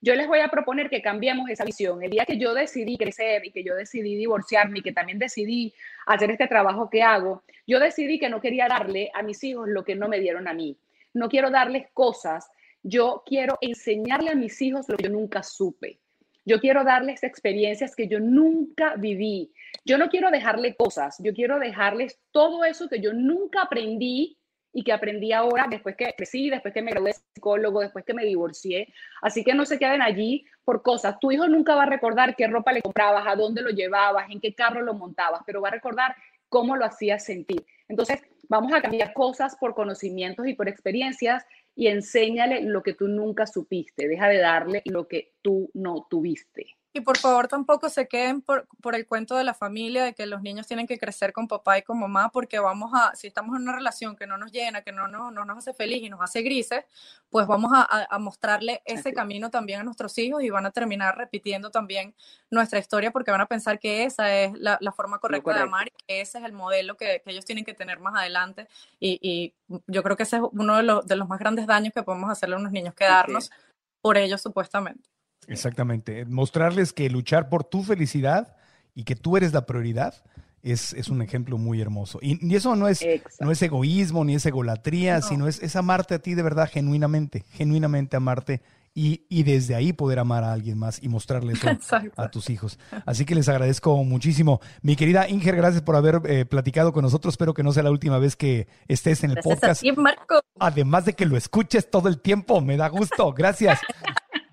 Yo les voy a proponer que cambiemos esa visión. El día que yo decidí crecer y que yo decidí divorciarme y que también decidí hacer este trabajo que hago, yo decidí que no quería darle a mis hijos lo que no me dieron a mí. No quiero darles cosas, yo quiero enseñarle a mis hijos lo que yo nunca supe. Yo quiero darles experiencias que yo nunca viví. Yo no quiero dejarle cosas, yo quiero dejarles todo eso que yo nunca aprendí y que aprendí ahora después que crecí, después que me gradué de psicólogo, después que me divorcié. Así que no se queden allí por cosas. Tu hijo nunca va a recordar qué ropa le comprabas, a dónde lo llevabas, en qué carro lo montabas, pero va a recordar cómo lo hacías sentir. Entonces, vamos a cambiar cosas por conocimientos y por experiencias y enséñale lo que tú nunca supiste. Deja de darle lo que tú no tuviste. Y por favor tampoco se queden por, por el cuento de la familia, de que los niños tienen que crecer con papá y con mamá, porque vamos a, si estamos en una relación que no nos llena, que no, no, no nos hace feliz y nos hace grises, pues vamos a, a- mostrarle ese camino también a nuestros hijos y van a terminar repitiendo también nuestra historia porque van a pensar que esa es la, la forma correcta de correcto. amar y que ese es el modelo que, que ellos tienen que tener más adelante. Y, y yo creo que ese es uno de los, de los más grandes daños que podemos hacerle a unos niños, quedarnos por ellos supuestamente. Exactamente. Mostrarles que luchar por tu felicidad y que tú eres la prioridad es, es un ejemplo muy hermoso. Y, y eso no es, Exacto. no es egoísmo ni es egolatría, No. sino es, es amarte a ti de verdad genuinamente, genuinamente amarte y, y desde ahí poder amar a alguien más y mostrarle eso <laughs> Exacto. a tus hijos. Así que les agradezco muchísimo. Mi querida Inger, gracias por haber eh, platicado con nosotros. Espero que no sea la última vez que estés en el Gracias a podcast. ti, Marco. Además de que lo escuches todo el tiempo, me da gusto. Gracias. <laughs>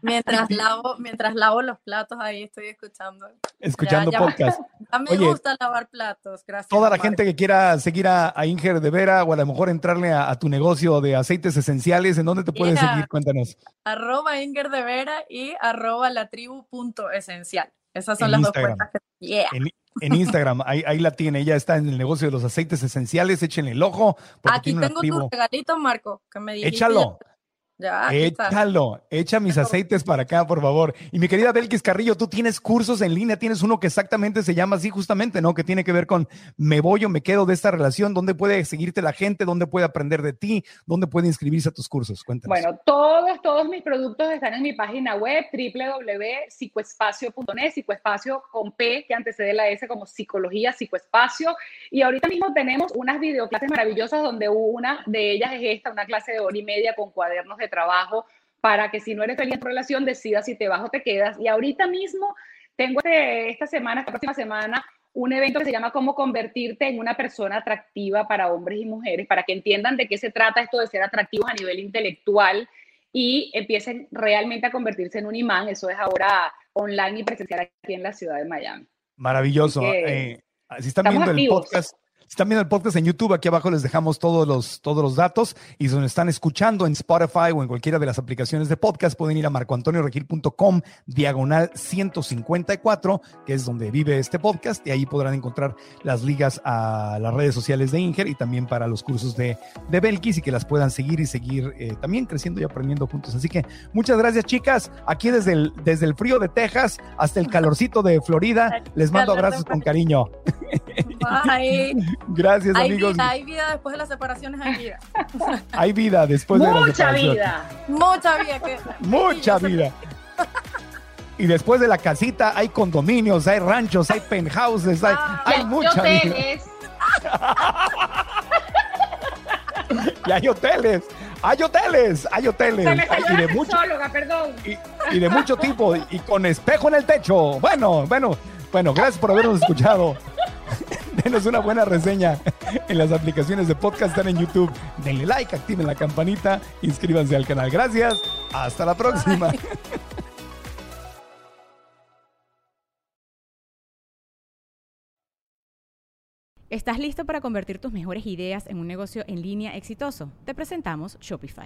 Mientras <laughs> lavo, mientras lavo los platos, ahí estoy escuchando. Escuchando ya- podcast. <laughs> Ya me Oye, gusta lavar platos, gracias. Toda la Marco. gente que quiera seguir a, a Inger de Vera o a lo mejor entrarle a, a tu negocio de aceites esenciales, ¿en dónde te puedes seguir? Cuéntanos. Arroba Inger de Vera y arroba la tribu punto esencial. Esas son En las Instagram. dos cuentas que... Yeah. En, en Instagram, <laughs> ahí, ahí la tiene. Ella está en el negocio de los aceites esenciales. Échenle el ojo. Aquí tengo tu regalito, Marco, que me dijiste. Échalo. Ya. Échalo, echa mis aceites para acá, por favor. Y mi querida Belkis Carrillo, tú tienes cursos en línea, tienes uno que exactamente se llama así, justamente, ¿no? Que tiene que ver con me voy o me quedo de esta relación. ¿Dónde puede seguirte la gente? ¿Dónde puede aprender de ti? ¿Dónde puede inscribirse a tus cursos? Cuéntanos. Bueno, todos, todos mis productos están en mi página web www.psicoespacio.net, psicoespacio con P que antecede la S como psicología, psicoespacio. Y ahorita mismo tenemos unas videoclases maravillosas donde una de ellas es esta, una clase de hora y media con cuadernos de trabajo para que si no eres feliz en tu relación decidas si te vas o te quedas. Y ahorita mismo tengo este- esta semana, esta próxima semana, un evento que se llama Cómo convertirte en una persona atractiva para hombres y mujeres, para que entiendan de qué se trata esto de ser atractivos a nivel intelectual y empiecen realmente a convertirse en un imán. Eso es ahora online y presencial aquí en la ciudad de Miami. Maravilloso. Eh, si están viendo el activos. podcast, si están viendo el podcast en YouTube, aquí abajo les dejamos todos los, todos los datos. Y si nos están escuchando en Spotify o en cualquiera de las aplicaciones de podcast, pueden ir a marcoantonioregil.com, diagonal 154, que es donde vive este podcast, y ahí podrán encontrar las ligas a las redes sociales de Inger y también para los cursos de, de Belkis y que las puedan seguir y seguir eh, también creciendo y aprendiendo juntos. Así que muchas gracias, chicas. Aquí desde el, desde el frío de Texas hasta el calorcito de Florida, les mando abrazos con cariño. Bye. <laughs> Gracias, Hay amigos. vida, hay vida después de las separaciones, hay vida. <laughs> Hay vida después de la Mucha separación. vida. Mucha vida. Que... Mucha vida. Y después de la casita hay condominios, hay ranchos, hay penthouses, hay, hay mucha vida. hoteles. <laughs> Y hay hoteles, hay hoteles, hay hoteles. Hay- y, de mucho, perdón. y, y de mucho tipo, y con espejo en el techo. Bueno, bueno, bueno, gracias por habernos escuchado. Denos una buena reseña en las aplicaciones de podcast, están en YouTube. Denle like, activen la campanita, inscríbanse al canal. Gracias, hasta la próxima. ¿Estás listo para convertir tus mejores ideas en un negocio en línea exitoso? Te presentamos Shopify.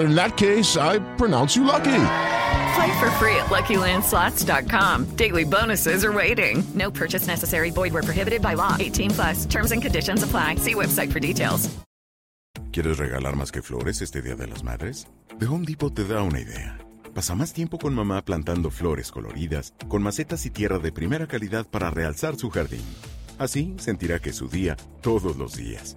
In that case, I pronounce you lucky. Play for free at LuckyLandSlots.com. Daily bonuses are waiting. No purchase necessary. Void where prohibited by law. 18 plus. Terms and conditions apply. See website for details. ¿Quieres regalar más que flores este Día de las Madres? The Home Depot te da una idea. Pasa más tiempo con mamá plantando flores coloridas, con macetas y tierra de primera calidad para realzar su jardín. Así sentirá que es su día todos los días.